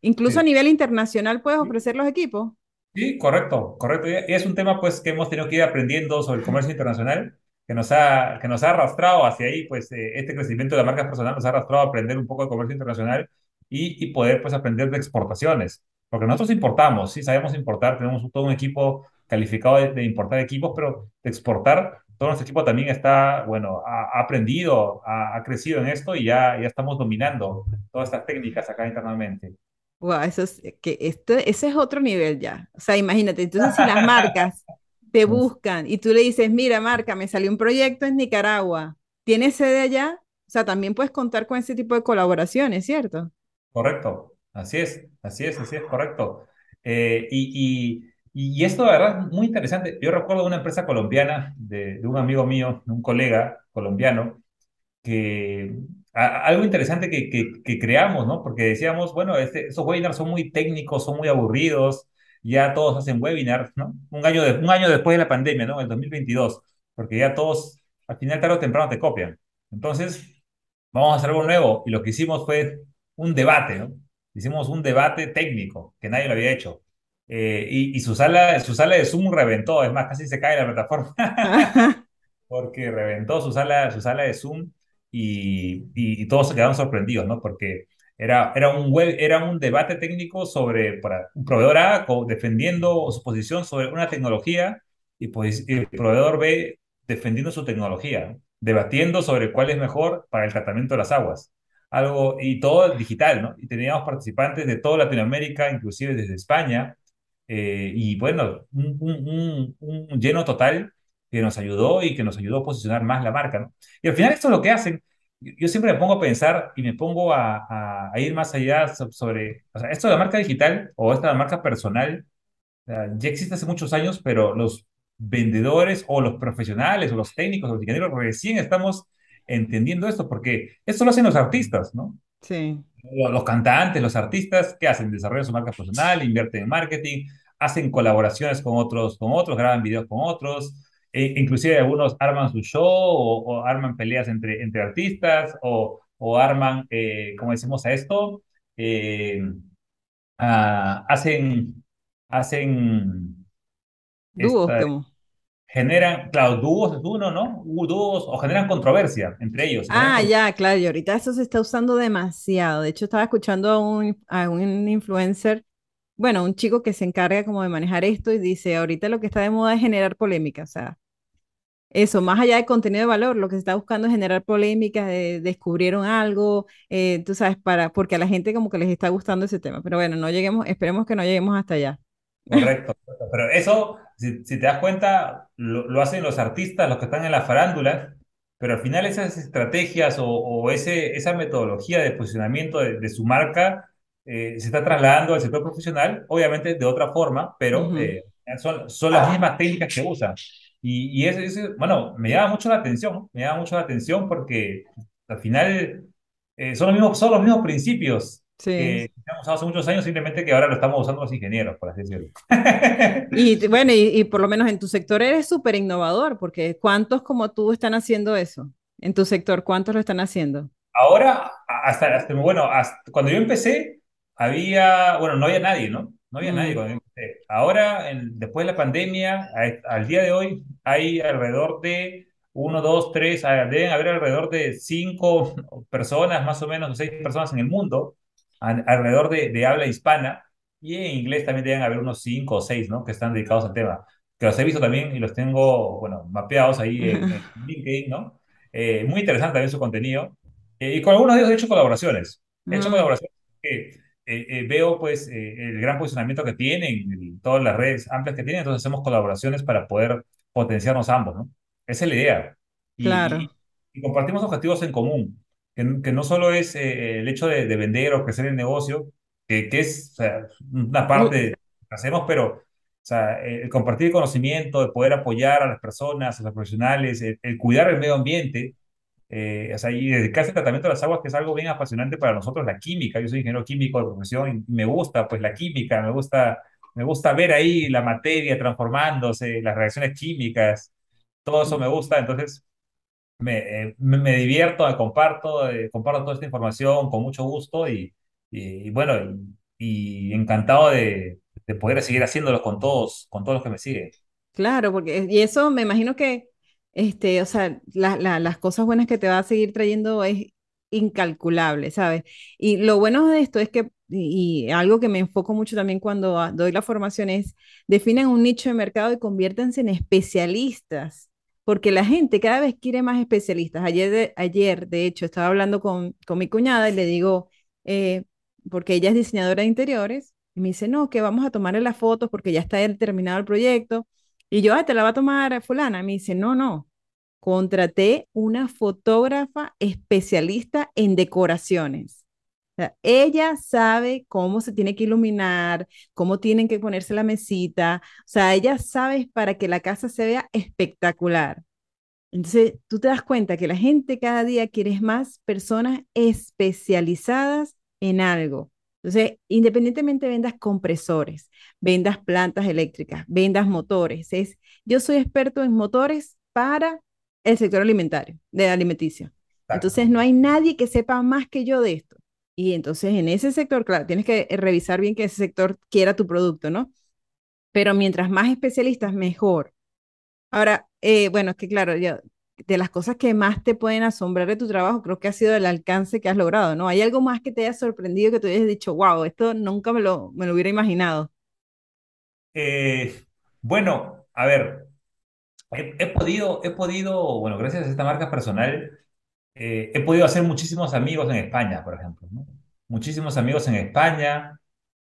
incluso a nivel internacional puedes ofrecer los equipos. Sí, correcto, correcto. Y es un tema pues que hemos tenido que ir aprendiendo sobre el comercio internacional, que nos ha, que nos ha arrastrado hacia ahí, pues eh, este crecimiento de la marca personal nos ha arrastrado a aprender un poco de comercio internacional y, y, poder pues aprender de exportaciones. Porque nosotros importamos, sí, sabemos importar, tenemos todo un equipo calificado de, importar equipos, pero de exportar, todo nuestro equipo también está, bueno, ha, aprendido, ha, crecido en esto y ya, ya estamos dominando todas estas técnicas acá internamente. Wow, eso es, que esto, ese es otro nivel ya. O sea, imagínate, entonces si las marcas *laughs* te buscan y tú le dices, mira, marca, me salió un proyecto en Nicaragua, ¿tienes sede allá? O sea, también puedes contar con ese tipo de colaboraciones, ¿cierto? Correcto, así es, así es, así es, correcto. Eh, y, y, y, esto, de verdad, es muy interesante. Yo recuerdo una empresa colombiana de, un amigo mío, de un colega colombiano, que algo interesante que, creamos, ¿no? Porque decíamos, bueno, este, esos webinars son muy técnicos, son muy aburridos, ya todos hacen webinars, ¿no? Un año, un año después de la pandemia, ¿no? El 2022, porque ya todos, al final, tarde o temprano, te copian. Entonces, vamos a hacer algo nuevo. Y lo que hicimos fue un debate, ¿no? Hicimos un debate técnico que nadie lo había hecho. Eh, y, y, su, sala, su sala de Zoom reventó, es más, casi se cae la plataforma. *laughs* porque reventó su sala, su sala de Zoom y, y, todos se quedaron sorprendidos, ¿no? Porque era, era, un, web, era un debate técnico sobre para un proveedor A defendiendo su posición sobre una tecnología y, pues, el proveedor B defendiendo su tecnología, debatiendo sobre cuál es mejor para el tratamiento de las aguas algo, y todo digital, ¿no? Y teníamos participantes de toda Latinoamérica, inclusive desde España, eh, y bueno, un, lleno total que nos ayudó y que nos ayudó a posicionar más la marca. Y al final esto es lo que hacen. Yo siempre me pongo a pensar y me pongo a, ir más allá sobre, esto de la marca digital o esta de la marca personal, ya existe hace muchos años, pero los vendedores o los profesionales o los técnicos o los ingenieros recién estamos entendiendo esto, porque esto lo hacen los artistas, ¿no? Sí. Los cantantes, los artistas, ¿qué hacen? Desarrollan su marca personal, invierten en marketing, hacen colaboraciones con otros, con otros, graban videos con otros, e inclusive algunos arman su show o, o arman peleas entre, entre artistas o, o arman, eh, ¿cómo decimos a esto? Eh, ah, hacen, hacen Dúos, esta, como. Generan, claro, dúos es uno, ¿no? Dúos o generan controversia entre ellos. Ah, ya, claro, y ahorita eso se está usando demasiado. De hecho, estaba escuchando a un, a un influencer, bueno, un chico que se encarga como de manejar esto y dice, ahorita lo que está de moda es generar polémica, o sea, eso, más allá de contenido de valor, lo que se está buscando es generar polémica, de, descubrieron algo, eh, tú sabes, para, porque a la gente como que les está gustando ese tema. Pero bueno, no lleguemos, esperemos que no lleguemos hasta allá. Correcto. Pero eso, si, si te das cuenta, lo, lo hacen los artistas, los que están en la farándula, pero al final esas estrategias o, o ese, esa metodología de posicionamiento de, de su marca eh, se está trasladando al sector profesional, obviamente de otra forma, pero Ujú, eh, son, son las mismas técnicas que usan. Y, y eso, eso, bueno, me llama mucho la atención, me llama mucho la atención porque al final eh, son los mismos, son los mismos principios Sí. usado hace muchos años, simplemente que ahora lo estamos usando los ingenieros, por así decirlo. Y *laughs* bueno, y, y por lo menos en tu sector eres súper innovador, porque ¿cuántos como tú están haciendo eso? En tu sector, ¿cuántos lo están haciendo? Ahora, hasta, hasta- bueno, hasta, cuando yo empecé, había, bueno, no había nadie, ¿no? No había nadie Mm, cuando yo empecé. Ahora, en- después de la pandemia, a- al día de hoy, hay alrededor de uno, dos, tres, deben haber alrededor de cinco personas, más o menos, seis personas en el mundo, alrededor de, de habla hispana, y en inglés también deben haber unos cinco o seis, ¿no? Que están dedicados al tema. Que los he visto también y los tengo, bueno, mapeados ahí en, en *laughs* LinkedIn, ¿no? Eh, muy interesante también su contenido. Eh, y con algunos de ellos he hecho colaboraciones. He hecho mm, colaboraciones que eh, eh, veo pues eh, el gran posicionamiento que tienen, y todas las redes amplias que tienen, entonces hacemos colaboraciones para poder potenciarnos ambos, ¿no? Esa es la idea. Y, claro. y- y compartimos objetivos en común, que, que no solo es eh, el hecho de, de vender o crecer el negocio, que, que es o sea, una parte que hacemos, pero o sea, el compartir conocimiento, de poder apoyar a las personas, a los profesionales, el, el cuidar el medio ambiente, eh, o sea, y dedicarse al tratamiento de las aguas, que es algo bien apasionante para nosotros, la química. Yo soy ingeniero químico de profesión y me gusta, pues, la química, me gusta, me gusta ver ahí la materia transformándose, las reacciones químicas, todo eso me gusta. Entonces, me, eh, me, me divierto, me comparto, eh, comparto toda esta información con mucho gusto y, y, bueno, y, encantado de, de poder seguir haciéndolo con todos, con todos los que me siguen. Claro, porque y eso me imagino que, este, o sea, la- la- las cosas buenas que te va a seguir trayendo es incalculable, ¿sabes? Y lo bueno de esto es que, y, algo que me enfoco mucho también cuando ah, doy la formación es, definan un nicho de mercado y conviértanse en especialistas, porque la gente cada vez quiere más especialistas. Ayer, de, ayer, de hecho, estaba hablando con, con mi cuñada y le digo, eh, porque ella es diseñadora de interiores, y me dice, no, que vamos a tomarle las fotos porque ya está terminado el proyecto. Y yo, ah, te la va a tomar fulana. Me dice, no, no, contraté una fotógrafa especialista en decoraciones. Sea, ella sabe cómo se tiene que iluminar, cómo tienen que ponerse la mesita. O sea, ella sabe para que la casa se vea espectacular. Entonces, tú te das cuenta que la gente cada día quiere más personas especializadas en algo. Entonces, independientemente vendas compresores, vendas plantas eléctricas, vendas motores, es, yo soy experto en motores para el sector alimentario, de alimenticio. Entonces, no hay nadie que sepa más que yo de esto. Y entonces, en ese sector, claro, tienes que revisar bien que ese sector quiera tu producto, ¿no? Pero mientras más especialistas, mejor. Ahora, eh, bueno, es que claro, yo, de las cosas que más te pueden asombrar de tu trabajo, creo que ha sido el alcance que has logrado, ¿no? ¿Hay algo más que te haya sorprendido que te hayas dicho, wow, esto nunca me lo, me lo hubiera imaginado? Eh, bueno, a ver. He, he podido, he podido, bueno, gracias a esta marca personal, eh, he podido hacer muchísimos amigos en España, por ejemplo, ¿no? Muchísimos amigos en España,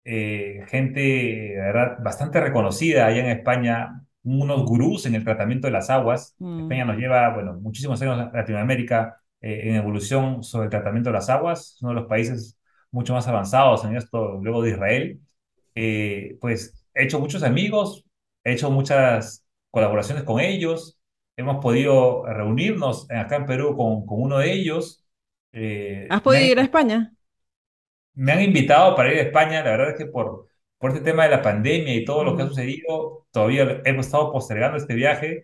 eh, gente, verdad, bastante reconocida allá en España, unos gurús en el tratamiento de las aguas. Mm. España nos lleva, bueno, muchísimos años Latinoamérica eh, en evolución sobre el tratamiento de las aguas, es uno de los países mucho más avanzados en esto, luego de Israel eh, pues he hecho muchos amigos, he hecho muchas colaboraciones con ellos, hemos podido reunirnos acá en Perú con, con uno de ellos. eh, ¿Has podido han- ir a España? me han invitado para ir a España, la verdad es que por, por este tema de la pandemia y todo lo que ha sucedido, todavía hemos estado postergando este viaje.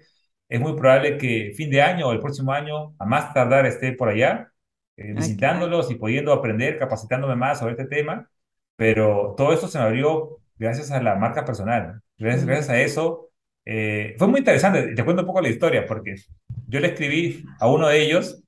Es muy probable que fin de año o el próximo año, a más tardar, esté por allá, eh, visitándolos y pudiendo aprender, capacitándome más sobre este tema. Pero todo esto se me abrió gracias a la marca personal. Gracias, Mm. gracias a eso. Eh, fue muy interesante. Te cuento un poco la historia, porque yo le escribí a uno de ellos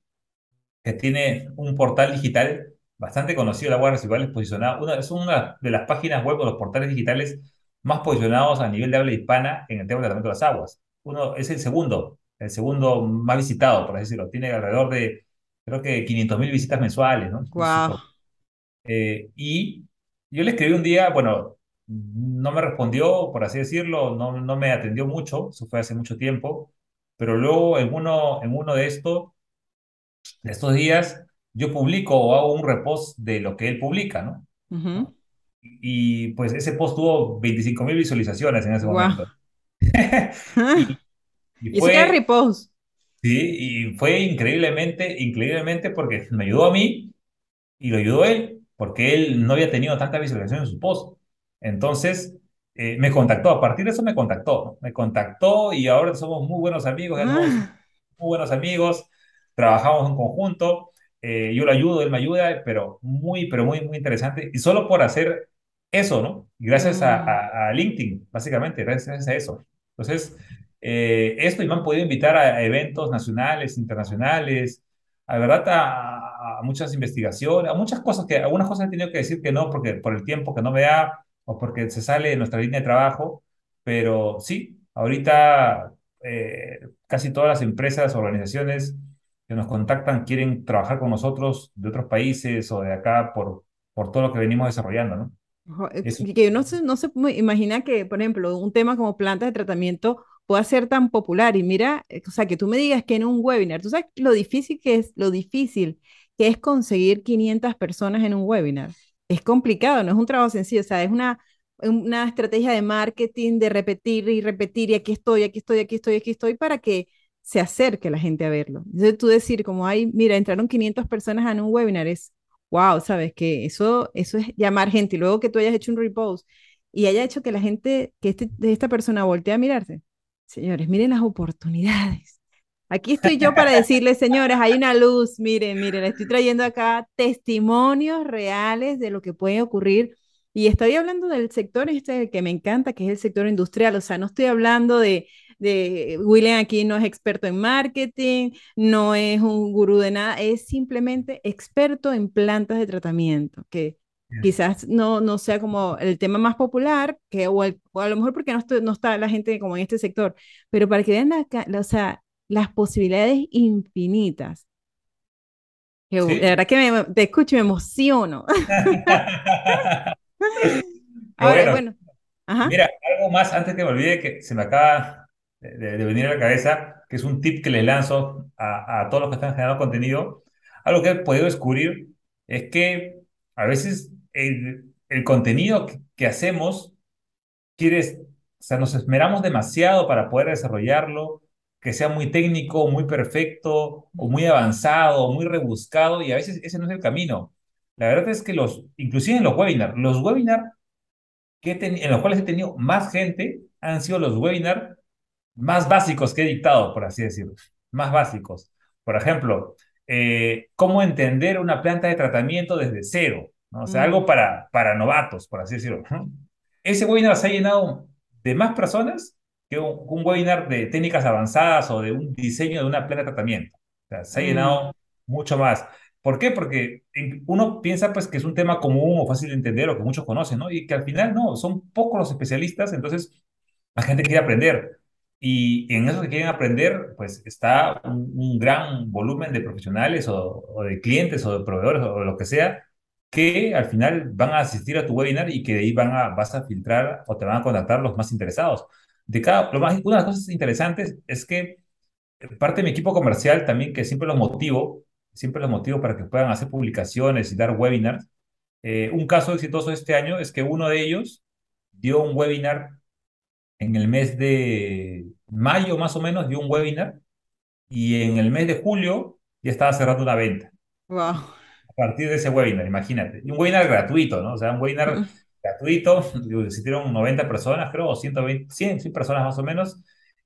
que tiene un portal digital bastante conocido, la Guardia Residual, es posicionado, una, es una de las páginas web o los portales digitales más posicionados a nivel de habla hispana en el tema del tratamiento de las aguas. Uno es el segundo, el segundo más visitado, por así decirlo. Tiene alrededor de, creo que 500 mil visitas mensuales, ¿no? Wow. Eh, y yo le escribí un día, bueno, no me respondió, por así decirlo, no, no me atendió mucho, eso fue hace mucho tiempo, pero luego en uno, en uno de estos de estos días yo publico o hago un repost de lo que él publica, ¿no? Y pues ese post tuvo 25 mil visualizaciones en ese Wow. momento. *laughs* *laughs* Y, fue, repost. sí, y fue increíblemente, increíblemente porque me ayudó a mí y lo ayudó él, porque él no había tenido tanta visualización en su post. Entonces, eh, me contactó, a partir de eso me contactó. Me contactó y ahora somos muy buenos amigos, ya somos muy Ah, buenos amigos, trabajamos en conjunto, eh, yo lo ayudo, él me ayuda, pero muy, pero muy, muy interesante. Y solo por hacer eso, ¿no? Gracias a, mm. a- a LinkedIn, básicamente, gracias a eso. Entonces, eh, esto y me han podido invitar a eventos nacionales, internacionales, a verdad, a, a muchas investigaciones, a muchas cosas que, algunas cosas he tenido que decir que no, porque por el tiempo que no me da o porque se sale de nuestra línea de trabajo, pero sí, ahorita eh, casi todas las empresas, organizaciones que nos contactan quieren trabajar con nosotros de otros países o de acá por, por todo lo que venimos desarrollando, ¿no? Eh, Eso, Que uno se- no se imagina que, por ejemplo, un tema como plantas de tratamiento pueda ser tan popular. Y mira, eh, o sea, que tú me digas que en un webinar, tú sabes lo difícil que es, lo difícil que es conseguir 500 personas en un webinar. Es complicado, no es un trabajo sencillo, o sea, es una, una estrategia de marketing de repetir y repetir y aquí estoy, aquí estoy, aquí estoy, aquí estoy para que se acerque la gente a verlo. Entonces tú decir como, ay, mira, entraron 500 personas en un webinar es Wow, sabes que eso, eso es llamar gente y luego que tú hayas hecho un repost y haya hecho que la gente, que este, esta persona voltee a mirarse. Señores, miren las oportunidades. Aquí estoy yo para decirles, señores, hay una luz, miren, miren, le estoy trayendo acá testimonios reales de lo que puede ocurrir. Y estoy hablando del sector este que me encanta, que es el sector industrial. O sea, no estoy hablando de, de William aquí no es experto en marketing, no es un gurú de nada, es simplemente experto en plantas de tratamiento, que quizás no, no sea como el tema más popular, que, o, el- o a lo mejor porque no, estoy- no está la gente como en este sector, pero para que vean la la- o sea, las posibilidades infinitas. Que, ¿sí? verdad que me, te escucho y me emociono. *laughs* *laughs* Ahora, bueno. bueno, ajá. Mira, algo más antes que me olvide que se me acaba de venir a la cabeza, que es un tip que les lanzo a, a todos los que están generando contenido. Algo que he podido descubrir es que a veces el, el contenido que, que hacemos quieres, o sea, nos esmeramos demasiado para poder desarrollarlo, que sea muy técnico, muy perfecto, o muy avanzado, o muy rebuscado, y a veces ese no es el camino. La verdad es que los, inclusive en los webinars, los webinars en los cuales he tenido más gente han sido los webinars más básicos que he dictado, por así decirlo, más básicos. Por ejemplo, eh, cómo entender una planta de tratamiento desde cero, ¿no? O sea, algo Mm, para, para novatos, por así decirlo. Ese webinar se ha llenado de más personas que un, un webinar de técnicas avanzadas o de un diseño de una planta de tratamiento. O sea, se ha mm, llenado mucho más. ¿Por qué? Porque uno piensa pues que es un tema común o fácil de entender o que muchos conocen, ¿no? Y que al final no, son pocos los especialistas, entonces la gente quiere aprender. Y en eso que quieren aprender, pues está un, un gran volumen de profesionales o, o de clientes o de proveedores o lo que sea, que al final van a asistir a tu webinar y que de ahí van a, vas a filtrar o te van a contactar los más interesados. De cada, lo más, una de las cosas interesantes es que parte de mi equipo comercial también, que siempre los motivo, siempre los motivo para que puedan hacer publicaciones y dar webinars. Eh, un caso exitoso este año es que uno de ellos dio un webinar en el mes de mayo más o menos dio un webinar y en el mes de julio ya estaba cerrando una venta. wow. a partir de ese webinar, imagínate. Y un webinar gratuito, ¿no? O sea, un webinar gratuito, existieron 90 personas, creo, o 120, 100, 100 personas más o menos,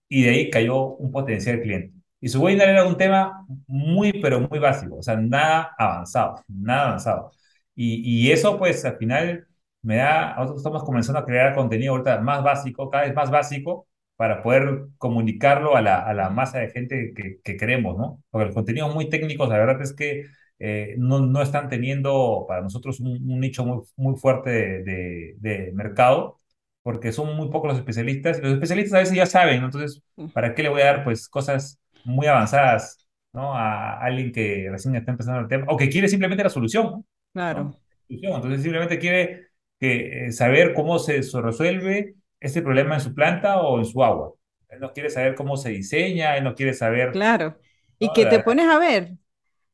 y de ahí cayó un potencial cliente. Y su webinar era un tema muy, pero muy básico, o sea, nada avanzado, nada avanzado. Y, y eso, pues, al final me da, nosotros estamos comenzando a crear contenido ahorita más básico, cada vez más básico, para poder comunicarlo a la, a la masa de gente que, que queremos, ¿no? Porque los contenidos muy técnicos, la verdad es que eh, no, no, están teniendo para nosotros un, nicho muy, muy fuerte de, de, mercado, porque son muy pocos los especialistas, los especialistas a veces ya saben, entonces, ¿para qué le voy a dar pues cosas muy avanzadas ¿no? a alguien que recién está empezando el tema, o que quiere simplemente la solución? Claro. Entonces simplemente quiere que, eh, saber cómo se, se resuelve ese problema en su planta o en su agua. Él no quiere saber cómo se diseña, él no quiere saber... Claro. Y que te pones a ver,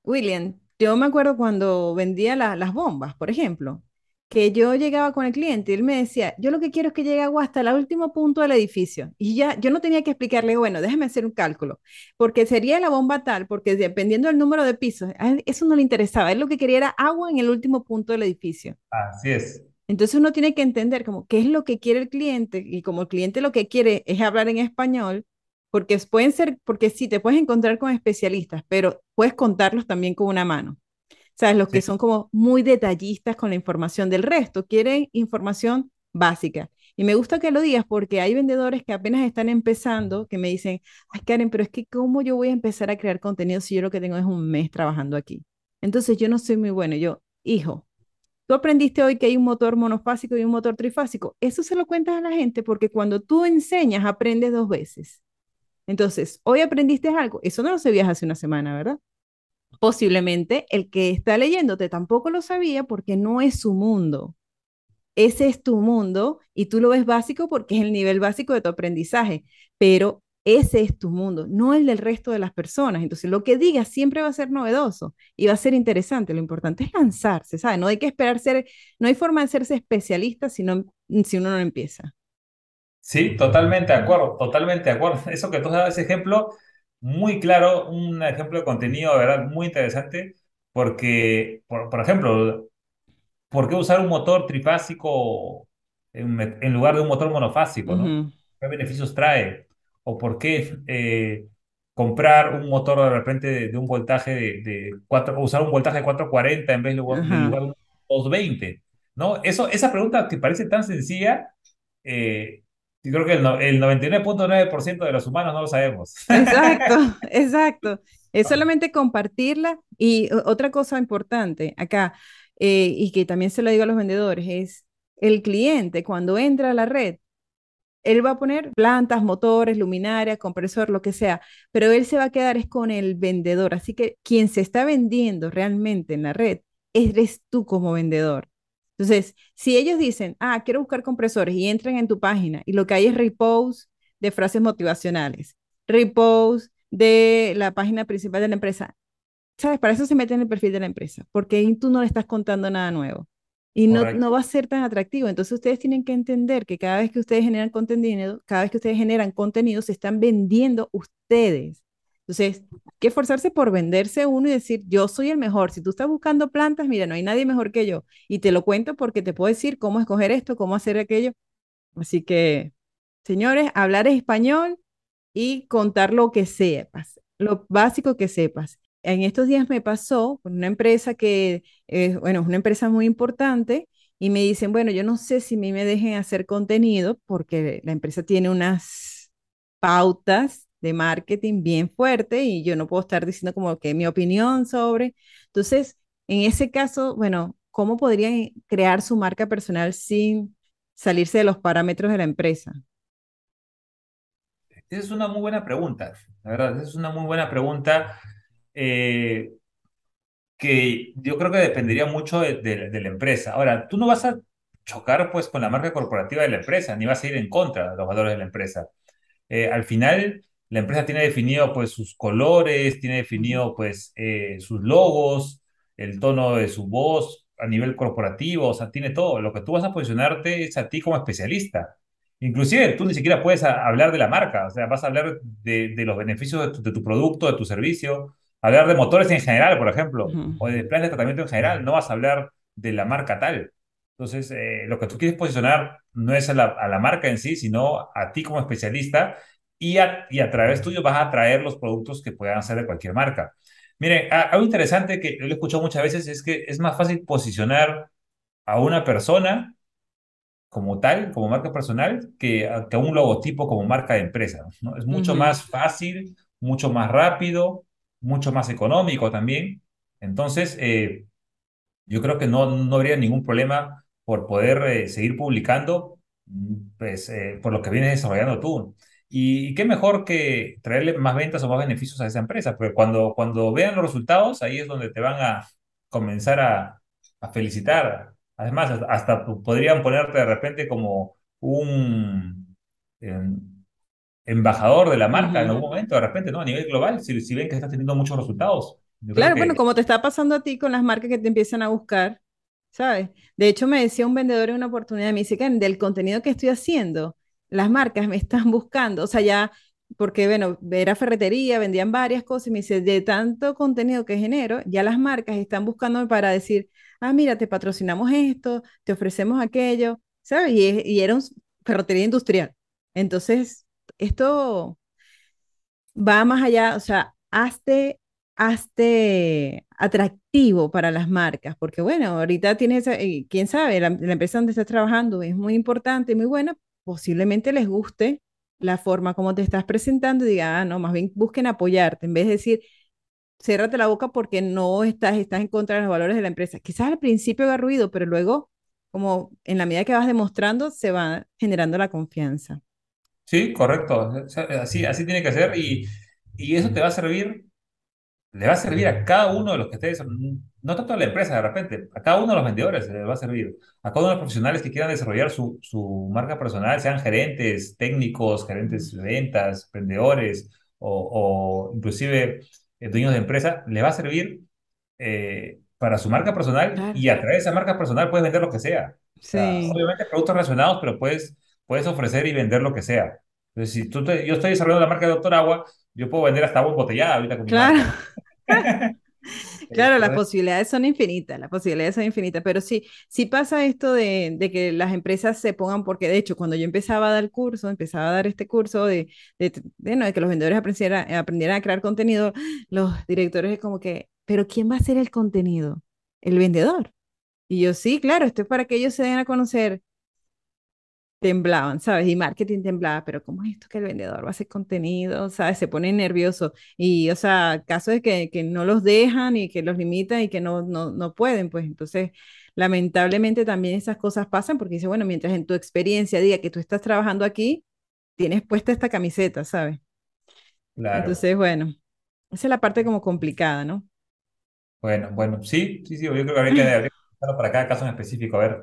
William, yo me acuerdo cuando vendía las bombas, por ejemplo, que yo llegaba con el cliente y él me decía, yo lo que quiero es que llegue agua hasta el último punto del edificio. Y ya yo no tenía que explicarle, bueno, déjame hacer un cálculo, porque sería la bomba tal, porque dependiendo del número de pisos, eso no le interesaba, él lo que quería era agua en el último punto del edificio. Así es. Entonces uno tiene que entender como qué es lo que quiere el cliente y como el cliente lo que quiere es hablar en español, porque pueden ser, porque sí, te puedes encontrar con especialistas, pero puedes contarlos también con una mano. ¿Sabes? Los que son como muy detallistas con la información del resto, quieren información básica. Y me gusta que lo digas porque hay vendedores que apenas están empezando que me dicen, ay Karen, pero es que ¿cómo yo voy a empezar a crear contenido si yo lo que tengo es un mes trabajando aquí? Entonces yo no soy muy bueno. Yo, hijo, tú aprendiste hoy que hay un motor monofásico y un motor trifásico. Eso se lo cuentas a la gente porque cuando tú enseñas, aprendes dos veces. Entonces, hoy aprendiste algo, eso no lo sabías hace una semana, ¿verdad? Posiblemente el que está leyéndote tampoco lo sabía porque no es su mundo. Ese es tu mundo y tú lo ves básico porque es el nivel básico de tu aprendizaje, pero ese es tu mundo, no el del resto de las personas. Entonces, lo que digas siempre va a ser novedoso y va a ser interesante. Lo importante es lanzarse, ¿sabes? No hay que esperar ser, no hay forma de hacerse especialista si, si uno no empieza. Sí, totalmente de acuerdo, totalmente de acuerdo. *laughs* Eso que tú das ese ejemplo, muy claro, un ejemplo de contenido, verdad, muy interesante, porque, por, por ejemplo, ¿por qué usar un motor trifásico en, en lugar de un motor monofásico, ¿no? ¿Qué beneficios trae? ¿O por qué eh, comprar un motor de repente de, un voltaje de, de 4, usar un voltaje de 440 en vez de, lugar de un 220? ¿No? Eso, esa pregunta que parece tan sencilla, eh, yo creo que el, el 99.9% de los humanos no lo sabemos. Exacto, *laughs* exacto. Es solamente compartirla. Y otra cosa importante acá, eh, y que también se lo digo a los vendedores, es el cliente cuando entra a la red, él va a poner plantas, motores, luminarias, compresor, lo que sea, pero él se va a quedar es con el vendedor. Así que quien se está vendiendo realmente en la red, eres tú como vendedor. Entonces, si ellos dicen, ah, quiero buscar compresores y entran en tu página y lo que hay es repose de frases motivacionales, repose de la página principal de la empresa, ¿sabes? Para eso se mete en el perfil de la empresa, porque ahí tú no le estás contando nada nuevo y no, no, va a ser tan atractivo. Entonces ustedes tienen que entender que cada vez que ustedes generan contenido, cada vez que ustedes generan contenido, se están vendiendo ustedes. Entonces, hay que esforzarse por venderse uno y decir, yo soy el mejor. Si tú estás buscando plantas, mira, no hay nadie mejor que yo. Y te lo cuento porque te puedo decir cómo escoger esto, cómo hacer aquello. Así que, señores, hablar español y contar lo que sepas, lo básico que sepas. En estos días me pasó con una empresa que, bueno, es una empresa muy importante y me dicen, bueno, yo no sé si mí me dejen hacer contenido porque la empresa tiene unas pautas de marketing bien fuerte y yo no puedo estar diciendo como que mi opinión sobre. Entonces, en ese caso, bueno, ¿cómo podrían crear su marca personal sin salirse de los parámetros de la empresa? Esa es una muy buena pregunta, la verdad, es una muy buena pregunta eh, que yo creo que dependería mucho de, de, la empresa. Ahora, tú no vas a chocar pues con la marca corporativa de la empresa, ni vas a ir en contra de los valores de la empresa. Eh, al final, la empresa tiene definido pues sus colores, tiene definido pues eh, sus logos, el tono de su voz a nivel corporativo, o sea, tiene todo. Lo que tú vas a posicionarte es a ti como especialista. Inclusive tú ni siquiera puedes hablar de la marca, o sea, vas a hablar de, los beneficios de tu, producto, de tu servicio, hablar de motores en general, por ejemplo, o de planes de tratamiento en general, no vas a hablar de la marca tal. Entonces, eh, lo que tú quieres posicionar no es a la, a la marca en sí, sino a ti como especialista y a, y a través tuyo vas a traer los productos que puedan ser de cualquier marca. Miren, a- algo interesante que yo lo he escuchado muchas veces es que es más fácil posicionar a una persona como tal, como marca personal, que a, que un logotipo como marca de empresa, ¿no? Es mucho más fácil, mucho más rápido, mucho más económico también. Entonces, eh, yo creo que no, no habría ningún problema por poder eh, seguir publicando, mm, pues, eh, por lo que vienes desarrollando tú. Y, qué mejor que traerle más ventas o más beneficios a esa empresa, porque cuando, cuando vean los resultados, ahí es donde te van a comenzar a, a felicitar. Además, hasta, hasta podrían ponerte de repente como un em, embajador de la marca en algún momento, de repente, ¿no? A nivel global, si, si ven que estás teniendo muchos resultados. Claro, bueno, como te está pasando a ti con las marcas que te empiezan a buscar, ¿sabes? De hecho, me decía un vendedor en una oportunidad, me dice que del contenido que estoy haciendo, las marcas me están buscando, o sea, ya, porque bueno, era ferretería, vendían varias cosas, y me dice, de tanto contenido que genero, ya las marcas están buscándome para decir, ah, mira, te patrocinamos esto, te ofrecemos aquello, ¿sabes? Y, y era un ferretería industrial. Entonces, esto va más allá, o sea, hazte, hazte atractivo para las marcas, porque bueno, ahorita tienes, quién sabe, la, la empresa donde estás trabajando es muy importante, muy buena, posiblemente les guste la forma como te estás presentando y diga, ah, no, más bien busquen apoyarte, en vez de decir, cérrate la boca porque no estás, estás en contra de los valores de la empresa. Quizás al principio haga ruido, pero luego, como en la medida que vas demostrando, se va generando la confianza. Sí, correcto. Así, así tiene que ser y, y eso te va a servir, le va a servir a cada uno de los que estés, no tanto a la empresa de repente, a cada uno de los vendedores le va a servir, a cada uno de los profesionales que quieran desarrollar su, su marca personal, sean gerentes, técnicos, gerentes de ventas, vendedores o, o inclusive eh, dueños de empresa, le va a servir eh, para su marca personal Claro. y a través de esa marca personal puedes vender lo que sea. O sea, Sí, obviamente productos relacionados, pero puedes, puedes ofrecer y vender lo que sea. Entonces, si tú te- yo estoy desarrollando la marca de Doctor Agua, yo puedo vender hasta agua embotellada ahorita con mi claro. marca. *laughs* Claro, las posibilidades son infinitas, las posibilidades son infinitas, pero sí, sí pasa esto de, de que las empresas se pongan, porque de hecho, cuando yo empezaba a dar el curso, empezaba a dar este curso de, de, de, no, de que los vendedores aprendieran, aprendieran a crear contenido, los directores es como que, pero ¿quién va a hacer el contenido? El vendedor. Y yo, sí, claro, esto es para que ellos se den a conocer temblaban, ¿sabes? Y marketing temblaba, pero ¿cómo es esto que el vendedor va a hacer contenido? ¿Sabes? Se pone nervioso. Y, o sea, casos de que, que no los dejan y que los limitan y que no, no, no pueden, pues entonces, lamentablemente también esas cosas pasan porque dice, bueno, mientras en tu experiencia diga que tú estás trabajando aquí, tienes puesta esta camiseta, ¿sabes? claro. Entonces, bueno, esa es la parte como complicada, ¿no? Bueno, bueno, sí, sí, sí, yo creo que habría que, *clears throat* para cada caso en específico, a ver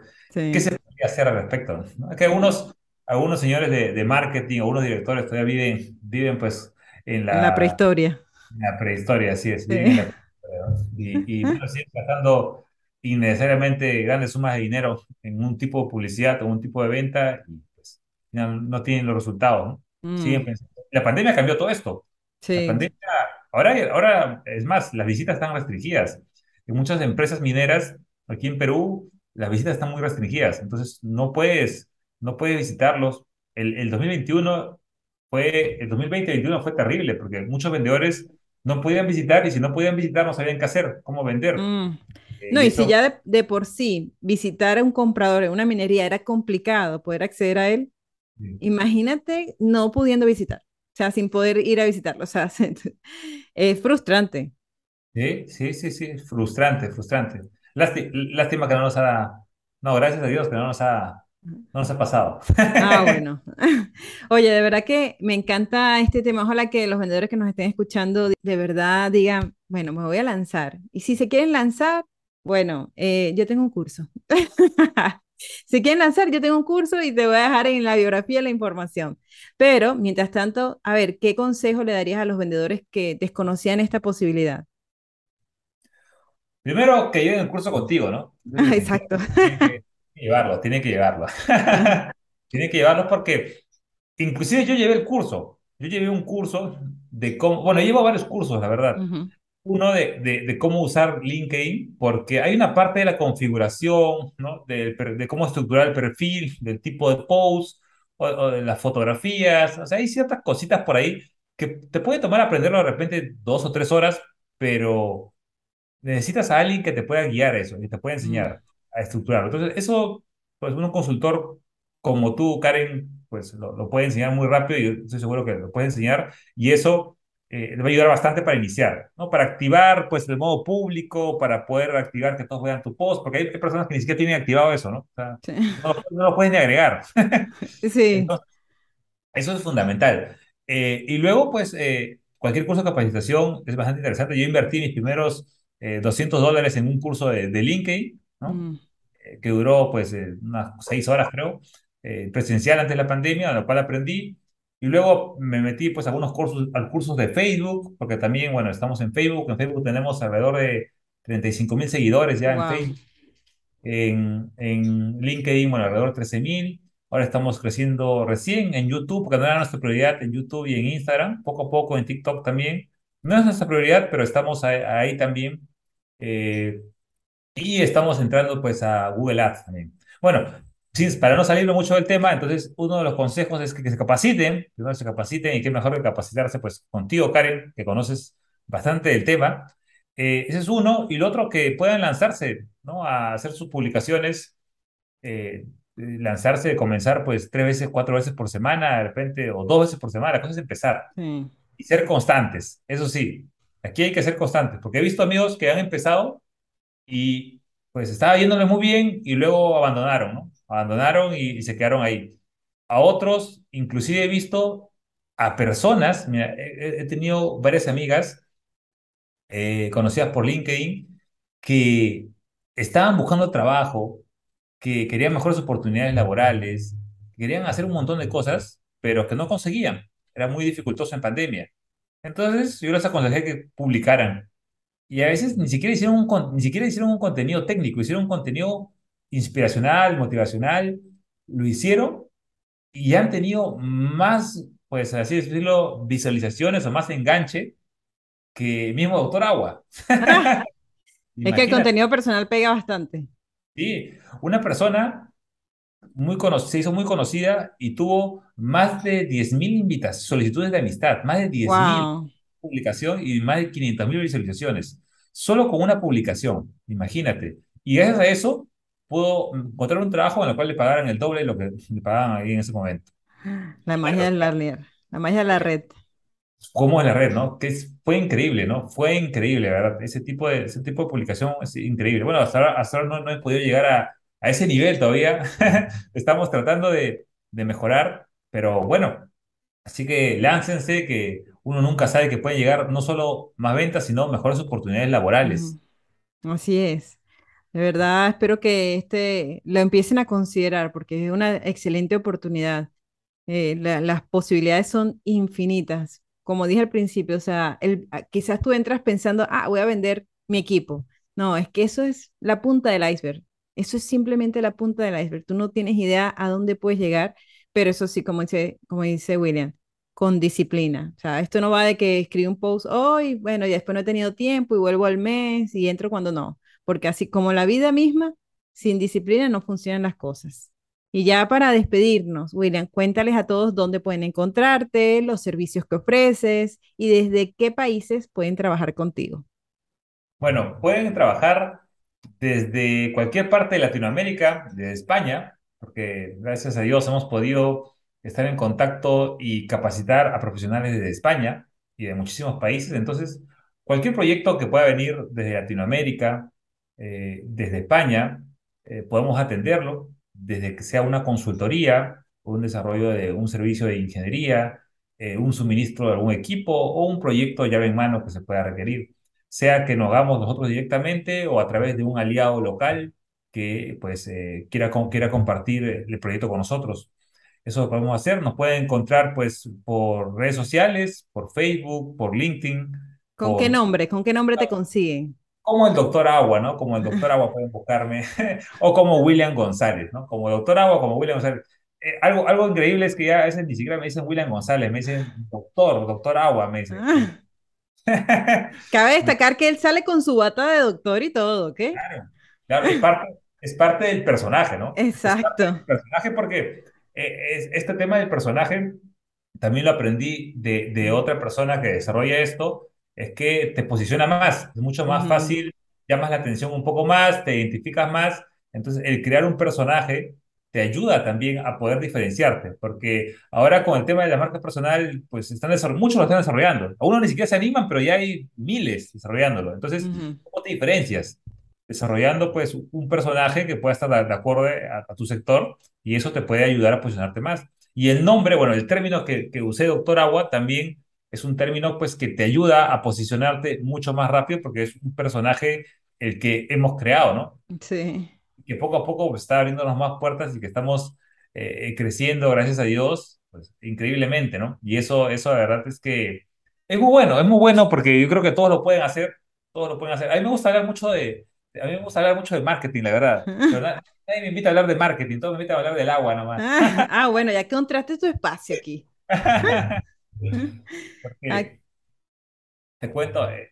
qué Sí, se podría hacer al respecto, ¿no? Es que algunos, algunos señores de, de marketing o algunos directores todavía viven, viven pues en en la la prehistoria. La prehistoria, así es, viven en la Sí. Y, y *laughs* siguen gastando innecesariamente grandes sumas de dinero en un tipo de publicidad o un tipo de venta y pues no, no tienen los resultados, ¿no? Siguen Mm, pensando. La pandemia cambió todo esto. La sí. pandemia, ahora, ahora es más, las visitas están restringidas. En muchas empresas mineras aquí en Perú, las visitas están muy restringidas, entonces no puedes, no puedes visitarlos. El, el 2021 fue, el 2020-2021 fue terrible porque muchos vendedores no podían visitar y si no podían visitar no sabían qué hacer, cómo vender. Mm. Eh, No, y si ya de, de por sí visitar a un comprador en una minería era complicado poder acceder a él, imagínate no pudiendo visitar, o sea, sin poder ir a visitarlo, o sea, *laughs* es frustrante. sí, sí, sí, sí, frustrante, frustrante. Lásti- lástima que no nos ha, no, gracias a Dios que no nos ha, no nos ha pasado. Ah, *laughs* bueno. *laughs* Oye, de verdad que me encanta este tema. Ojalá que los vendedores que nos estén escuchando de de verdad digan, bueno, me voy a lanzar. Y si se quieren lanzar, bueno, eh, yo tengo un curso. *laughs* Si quieren lanzar, yo tengo un curso y te voy a dejar en la biografía la información. Pero, mientras tanto, a ver, ¿qué consejo le darías a los vendedores que desconocían esta posibilidad? Primero que lleven el curso contigo, ¿no? Ah, exacto. Tienen que llevarlo, tienen que llevarlo. *laughs* Tienen que llevarlo porque inclusive yo llevé el curso. Yo llevé un curso de cómo, bueno, llevo varios cursos, la verdad, Ujú, uno de, de, de, cómo usar LinkedIn, porque hay una parte de la configuración, ¿no? De, de cómo estructurar el perfil, del tipo de post, o, o, de las fotografías, o sea, hay ciertas cositas por ahí que te puede tomar aprenderlo de repente dos o tres horas, pero necesitas a alguien que te pueda guiar eso, que te pueda enseñar a estructurarlo. Entonces, eso, pues un consultor como tú, Karen, pues lo, lo puede enseñar muy rápido y yo estoy seguro que lo puede enseñar y eso eh, le va a ayudar bastante para iniciar, ¿no? Para activar, pues, el modo público, para poder activar que todos vean tu post, porque hay, hay personas que ni siquiera tienen activado eso, ¿no? O sea, Sí. no, no lo pueden ni agregar. *laughs* Sí. Entonces, eso es fundamental. Eh, y luego, pues, eh, cualquier curso de capacitación es bastante interesante. Yo invertí mis primeros eh, 200 dólares en un curso de, de LinkedIn, ¿no? Mm, Eh, que duró, pues, eh, unas seis horas, creo, eh, presencial antes de la pandemia, lo cual aprendí. Y luego me metí, pues, a algunos cursos, al cursos de Facebook, porque también, bueno, estamos en Facebook. En Facebook tenemos alrededor de 35 mil seguidores ya en Wow. Facebook. En, en LinkedIn, bueno, alrededor de 13.000. Ahora estamos creciendo recién en YouTube, porque no era nuestra prioridad en YouTube y en Instagram. Poco a poco en TikTok también. No es nuestra prioridad, pero estamos ahí, ahí también. Eh, y estamos entrando pues a Google Ads también. Bueno, para no salirme mucho del tema, entonces uno de los consejos es que, que se capaciten, primero se capaciten y qué mejor que capacitarse pues contigo, Karen, que conoces bastante del tema. Eh, ese es uno. Y lo otro, que puedan lanzarse, ¿no? A hacer sus publicaciones, eh, lanzarse, comenzar pues tres veces, cuatro veces por semana, de repente, o dos veces por semana. La cosa es empezar Sí. y ser constantes. Eso sí, aquí hay que ser constantes, porque he visto amigos que han empezado y pues estaba yéndole muy bien y luego abandonaron, ¿no? Abandonaron y, y se quedaron ahí. A otros, inclusive he visto a personas, mira, he, he tenido varias amigas eh, conocidas por LinkedIn que estaban buscando trabajo, que querían mejores oportunidades laborales, querían hacer un montón de cosas, pero que no conseguían. Era muy dificultoso en pandemia. Entonces yo les aconsejé que publicaran y a veces ni siquiera hicieron un, ni siquiera hicieron un contenido técnico, hicieron un contenido inspiracional, motivacional, lo hicieron y han tenido más, pues así decirlo, visualizaciones o más enganche que mismo Doctor Agua. Ah, *laughs* es que el contenido personal pega bastante. sí, una persona muy se hizo muy conocida y tuvo más de 10.000 invitaciones, solicitudes de amistad, más de 10.000 Wow. publicación y más de 500.000 visualizaciones, solo con una publicación, imagínate. Y gracias a eso pudo encontrar un trabajo en el cual le pagaran el doble de lo que le pagaban ahí en ese momento. La magia Bueno, de la, la magia de la red. cómo es la red, ¿no? Que es- fue increíble, ¿no? Fue increíble, ¿verdad? Ese tipo de, ese tipo de publicación es increíble. Bueno, hasta ahora, hasta ahora no, no he podido llegar a, a ese nivel todavía. *laughs* Estamos tratando de, de mejorar, pero bueno, así que láncense que uno nunca sabe que pueden llegar no solo más ventas, sino mejores oportunidades laborales. Así es. De verdad, espero que este lo empiecen a considerar porque es una excelente oportunidad. Eh, la- las posibilidades son infinitas. Como dije al principio, o sea, el, quizás tú entras pensando, ah, voy a vender mi equipo. No, es que eso es la punta del iceberg. Eso es simplemente la punta del iceberg. Tú no tienes idea a dónde puedes llegar, pero eso sí, como dice, como dice William, con disciplina. O sea, esto no va de que escribo un post hoy, bueno, y después no he tenido tiempo y vuelvo al mes y entro cuando no, porque así como la vida misma, sin disciplina no funcionan las cosas. Y ya para despedirnos, William, cuéntales a todos dónde pueden encontrarte, los servicios que ofreces y desde qué países pueden trabajar contigo. Bueno, pueden trabajar desde cualquier parte de Latinoamérica, de España, porque gracias a Dios hemos podido estar en contacto y capacitar a profesionales desde España y de muchísimos países. Entonces, cualquier proyecto que pueda venir desde Latinoamérica, eh, desde España, eh, podemos atenderlo, desde que sea una consultoría, un desarrollo de un servicio de ingeniería, eh, un suministro de algún equipo o un proyecto llave en mano que se pueda requerir sea que nos hagamos nosotros directamente o a través de un aliado local que pues eh, quiera, com- quiera compartir el proyecto con nosotros. Eso lo podemos hacer. Nos pueden encontrar pues por redes sociales, por Facebook, por LinkedIn, ¿Con qué por nombre? ¿Con qué nombre te consiguen? como el doctor Agua, ¿no? Como el doctor Agua pueden buscarme, *laughs* o como William González, ¿no? Como doctor Agua, como William González. Eh, algo, algo increíble es que ya a veces ni siquiera me dicen William González, me dicen doctor, doctor Agua, me dicen. Ah, *laughs* Cabe destacar que él sale con su bata de doctor y todo, ¿ok? Claro, claro, es parte, es parte del personaje, ¿no? Exacto. Es parte del personaje porque eh, este tema del personaje también lo aprendí de, de, otra persona que desarrolla esto, es que te posiciona más, es mucho más fácil, llamas la atención un poco más, te identificas más, entonces el crear un personaje te ayuda también a poder diferenciarte, porque ahora con el tema de la marca personal, pues están muchos lo están desarrollando. A uno ni siquiera se animan, pero ya hay miles desarrollándolo. Entonces, ¿cómo te diferencias? Desarrollando pues un personaje que pueda estar de acuerdo a, tu sector y eso te puede ayudar a posicionarte más. Y el nombre, bueno, el término que, que usé, Doctor Agua, también es un término pues que te ayuda a posicionarte mucho más rápido porque es un personaje el que hemos creado, ¿no? Sí que poco a poco está abriéndonos más puertas y que estamos eh, creciendo, gracias a Dios, pues increíblemente, ¿no? Y eso, eso la verdad es que es muy bueno, es muy bueno porque yo creo que todos lo pueden hacer, todos lo pueden hacer. A mí me gusta hablar mucho de, a mí me gusta hablar mucho de marketing, la verdad. *laughs* Nadie me invita a hablar de marketing, todos me invitan a hablar del agua nomás. *laughs* ah, bueno, ya encontraste tu espacio aquí. *laughs* porque, te cuento, eh,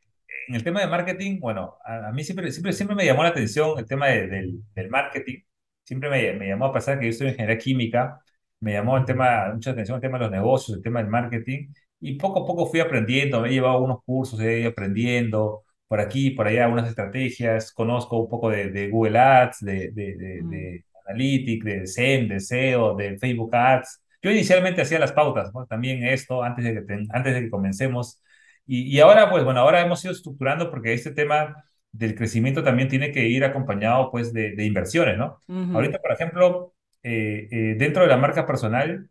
en el tema de marketing, bueno, a, mí siempre, siempre, siempre me llamó la atención el tema del, del, marketing. Siempre me, me, llamó, a pesar que yo estoy en ingeniería química, me llamó el tema, mucha atención el tema de los negocios, el tema del marketing. Y poco a poco fui aprendiendo, me he llevado unos cursos, he ido aprendiendo por aquí, por allá, unas estrategias. Conozco un poco de, de Google Ads, de, de, de, mm. de Analytics, de SEM, de SEO, de Facebook Ads. Yo inicialmente hacía las pautas, ¿no? también esto, antes de que, antes de que comencemos y, ahora, pues bueno, ahora hemos ido estructurando porque este tema del crecimiento también tiene que ir acompañado pues de, de inversiones, ¿no? Ahorita, por ejemplo, eh, eh, dentro de la marca personal,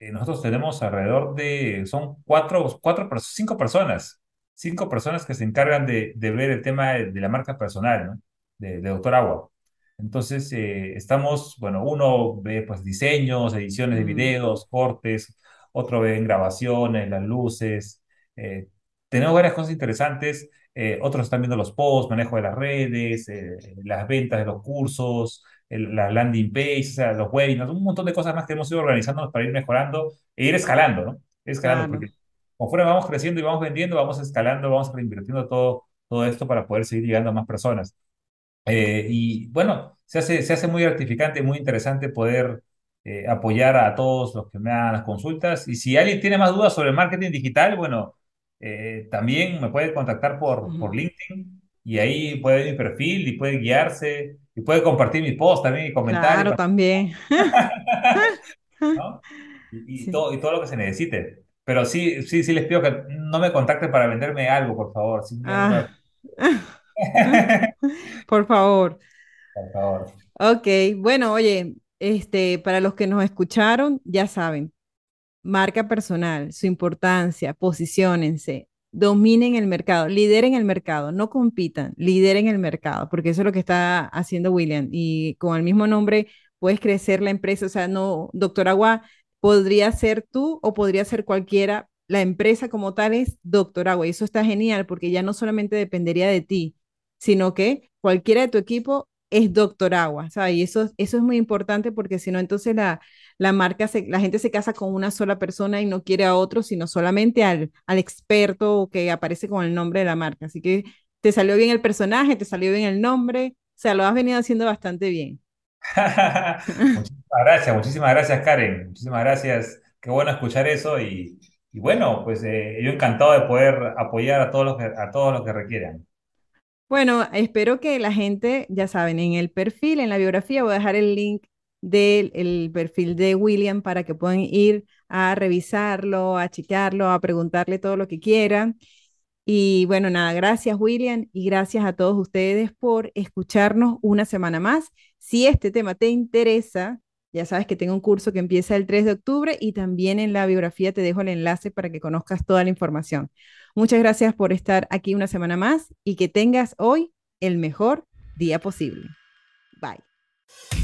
eh, nosotros tenemos alrededor de, son cuatro, cuatro, cinco personas, cinco personas que se encargan de, de ver el tema de, la marca personal, ¿no? De, de Doctor Agua. Entonces, estamos, bueno, uno ve pues diseños, ediciones de videos, cortes, otro ve en grabaciones, las luces, tenemos varias cosas interesantes. Eh, otros están viendo los posts, manejo de las redes, eh, las ventas de los cursos, las landing pages, los webinars, un montón de cosas más que hemos ido organizando para ir mejorando e ir escalando, ¿no? Escalando, porque conforme vamos creciendo y vamos vendiendo, vamos escalando, vamos reinvirtiendo todo, todo esto para poder seguir llegando a más personas. Eh, y bueno, se hace, se hace muy gratificante, muy interesante poder apoyar a todos los que me hagan las consultas. Y si alguien tiene más dudas sobre marketing digital, bueno, eh, también me puede contactar por, por LinkedIn y ahí puede ver mi perfil y puede guiarse y puede compartir mi post también y comentar. Claro, también. y, todo, y todo lo que se necesite. Pero sí, sí, sí les pido que no me contacten para venderme algo, por favor. Ah. *laughs* por favor. Por favor. Ok, bueno, oye, este, para los que nos escucharon, ya saben, marca personal, su importancia, posiciónense, dominen el mercado, lideren el mercado, no compitan, lideren el mercado, porque eso es lo que está haciendo William. Y con el mismo nombre puedes crecer la empresa, o sea, no, Doctor Agua podría ser tú o podría ser cualquiera, la empresa como tal es Doctor Agua, y eso está genial porque ya no solamente dependería de ti, sino que cualquiera de tu equipo es Doctor Agua, ¿sabes? Y eso, eso es muy importante porque si no, entonces la, la marca, la gente se casa con una sola persona y no quiere a otro, sino solamente al, al experto que aparece con el nombre de la marca. Así que te salió bien el personaje, te salió bien el nombre, o sea, lo has venido haciendo bastante bien. *laughs* muchísimas gracias, muchísimas gracias Karen, muchísimas gracias, qué bueno escuchar eso y, y bueno, pues eh, yo encantado de poder apoyar a todos los que, a todos los que requieran. Bueno, espero que la gente, ya saben, en el perfil, en la biografía, voy a dejar el link del perfil de William para que puedan ir a revisarlo, a checarlo, a preguntarle todo lo que quieran. Y bueno, nada, gracias William y gracias a todos ustedes por escucharnos una semana más. Si este tema te interesa, ya sabes que tengo un curso que empieza el 3 de octubre y también en la biografía te dejo el enlace para que conozcas toda la información. Muchas gracias por estar aquí una semana más y que tengas hoy el mejor día posible. Bye.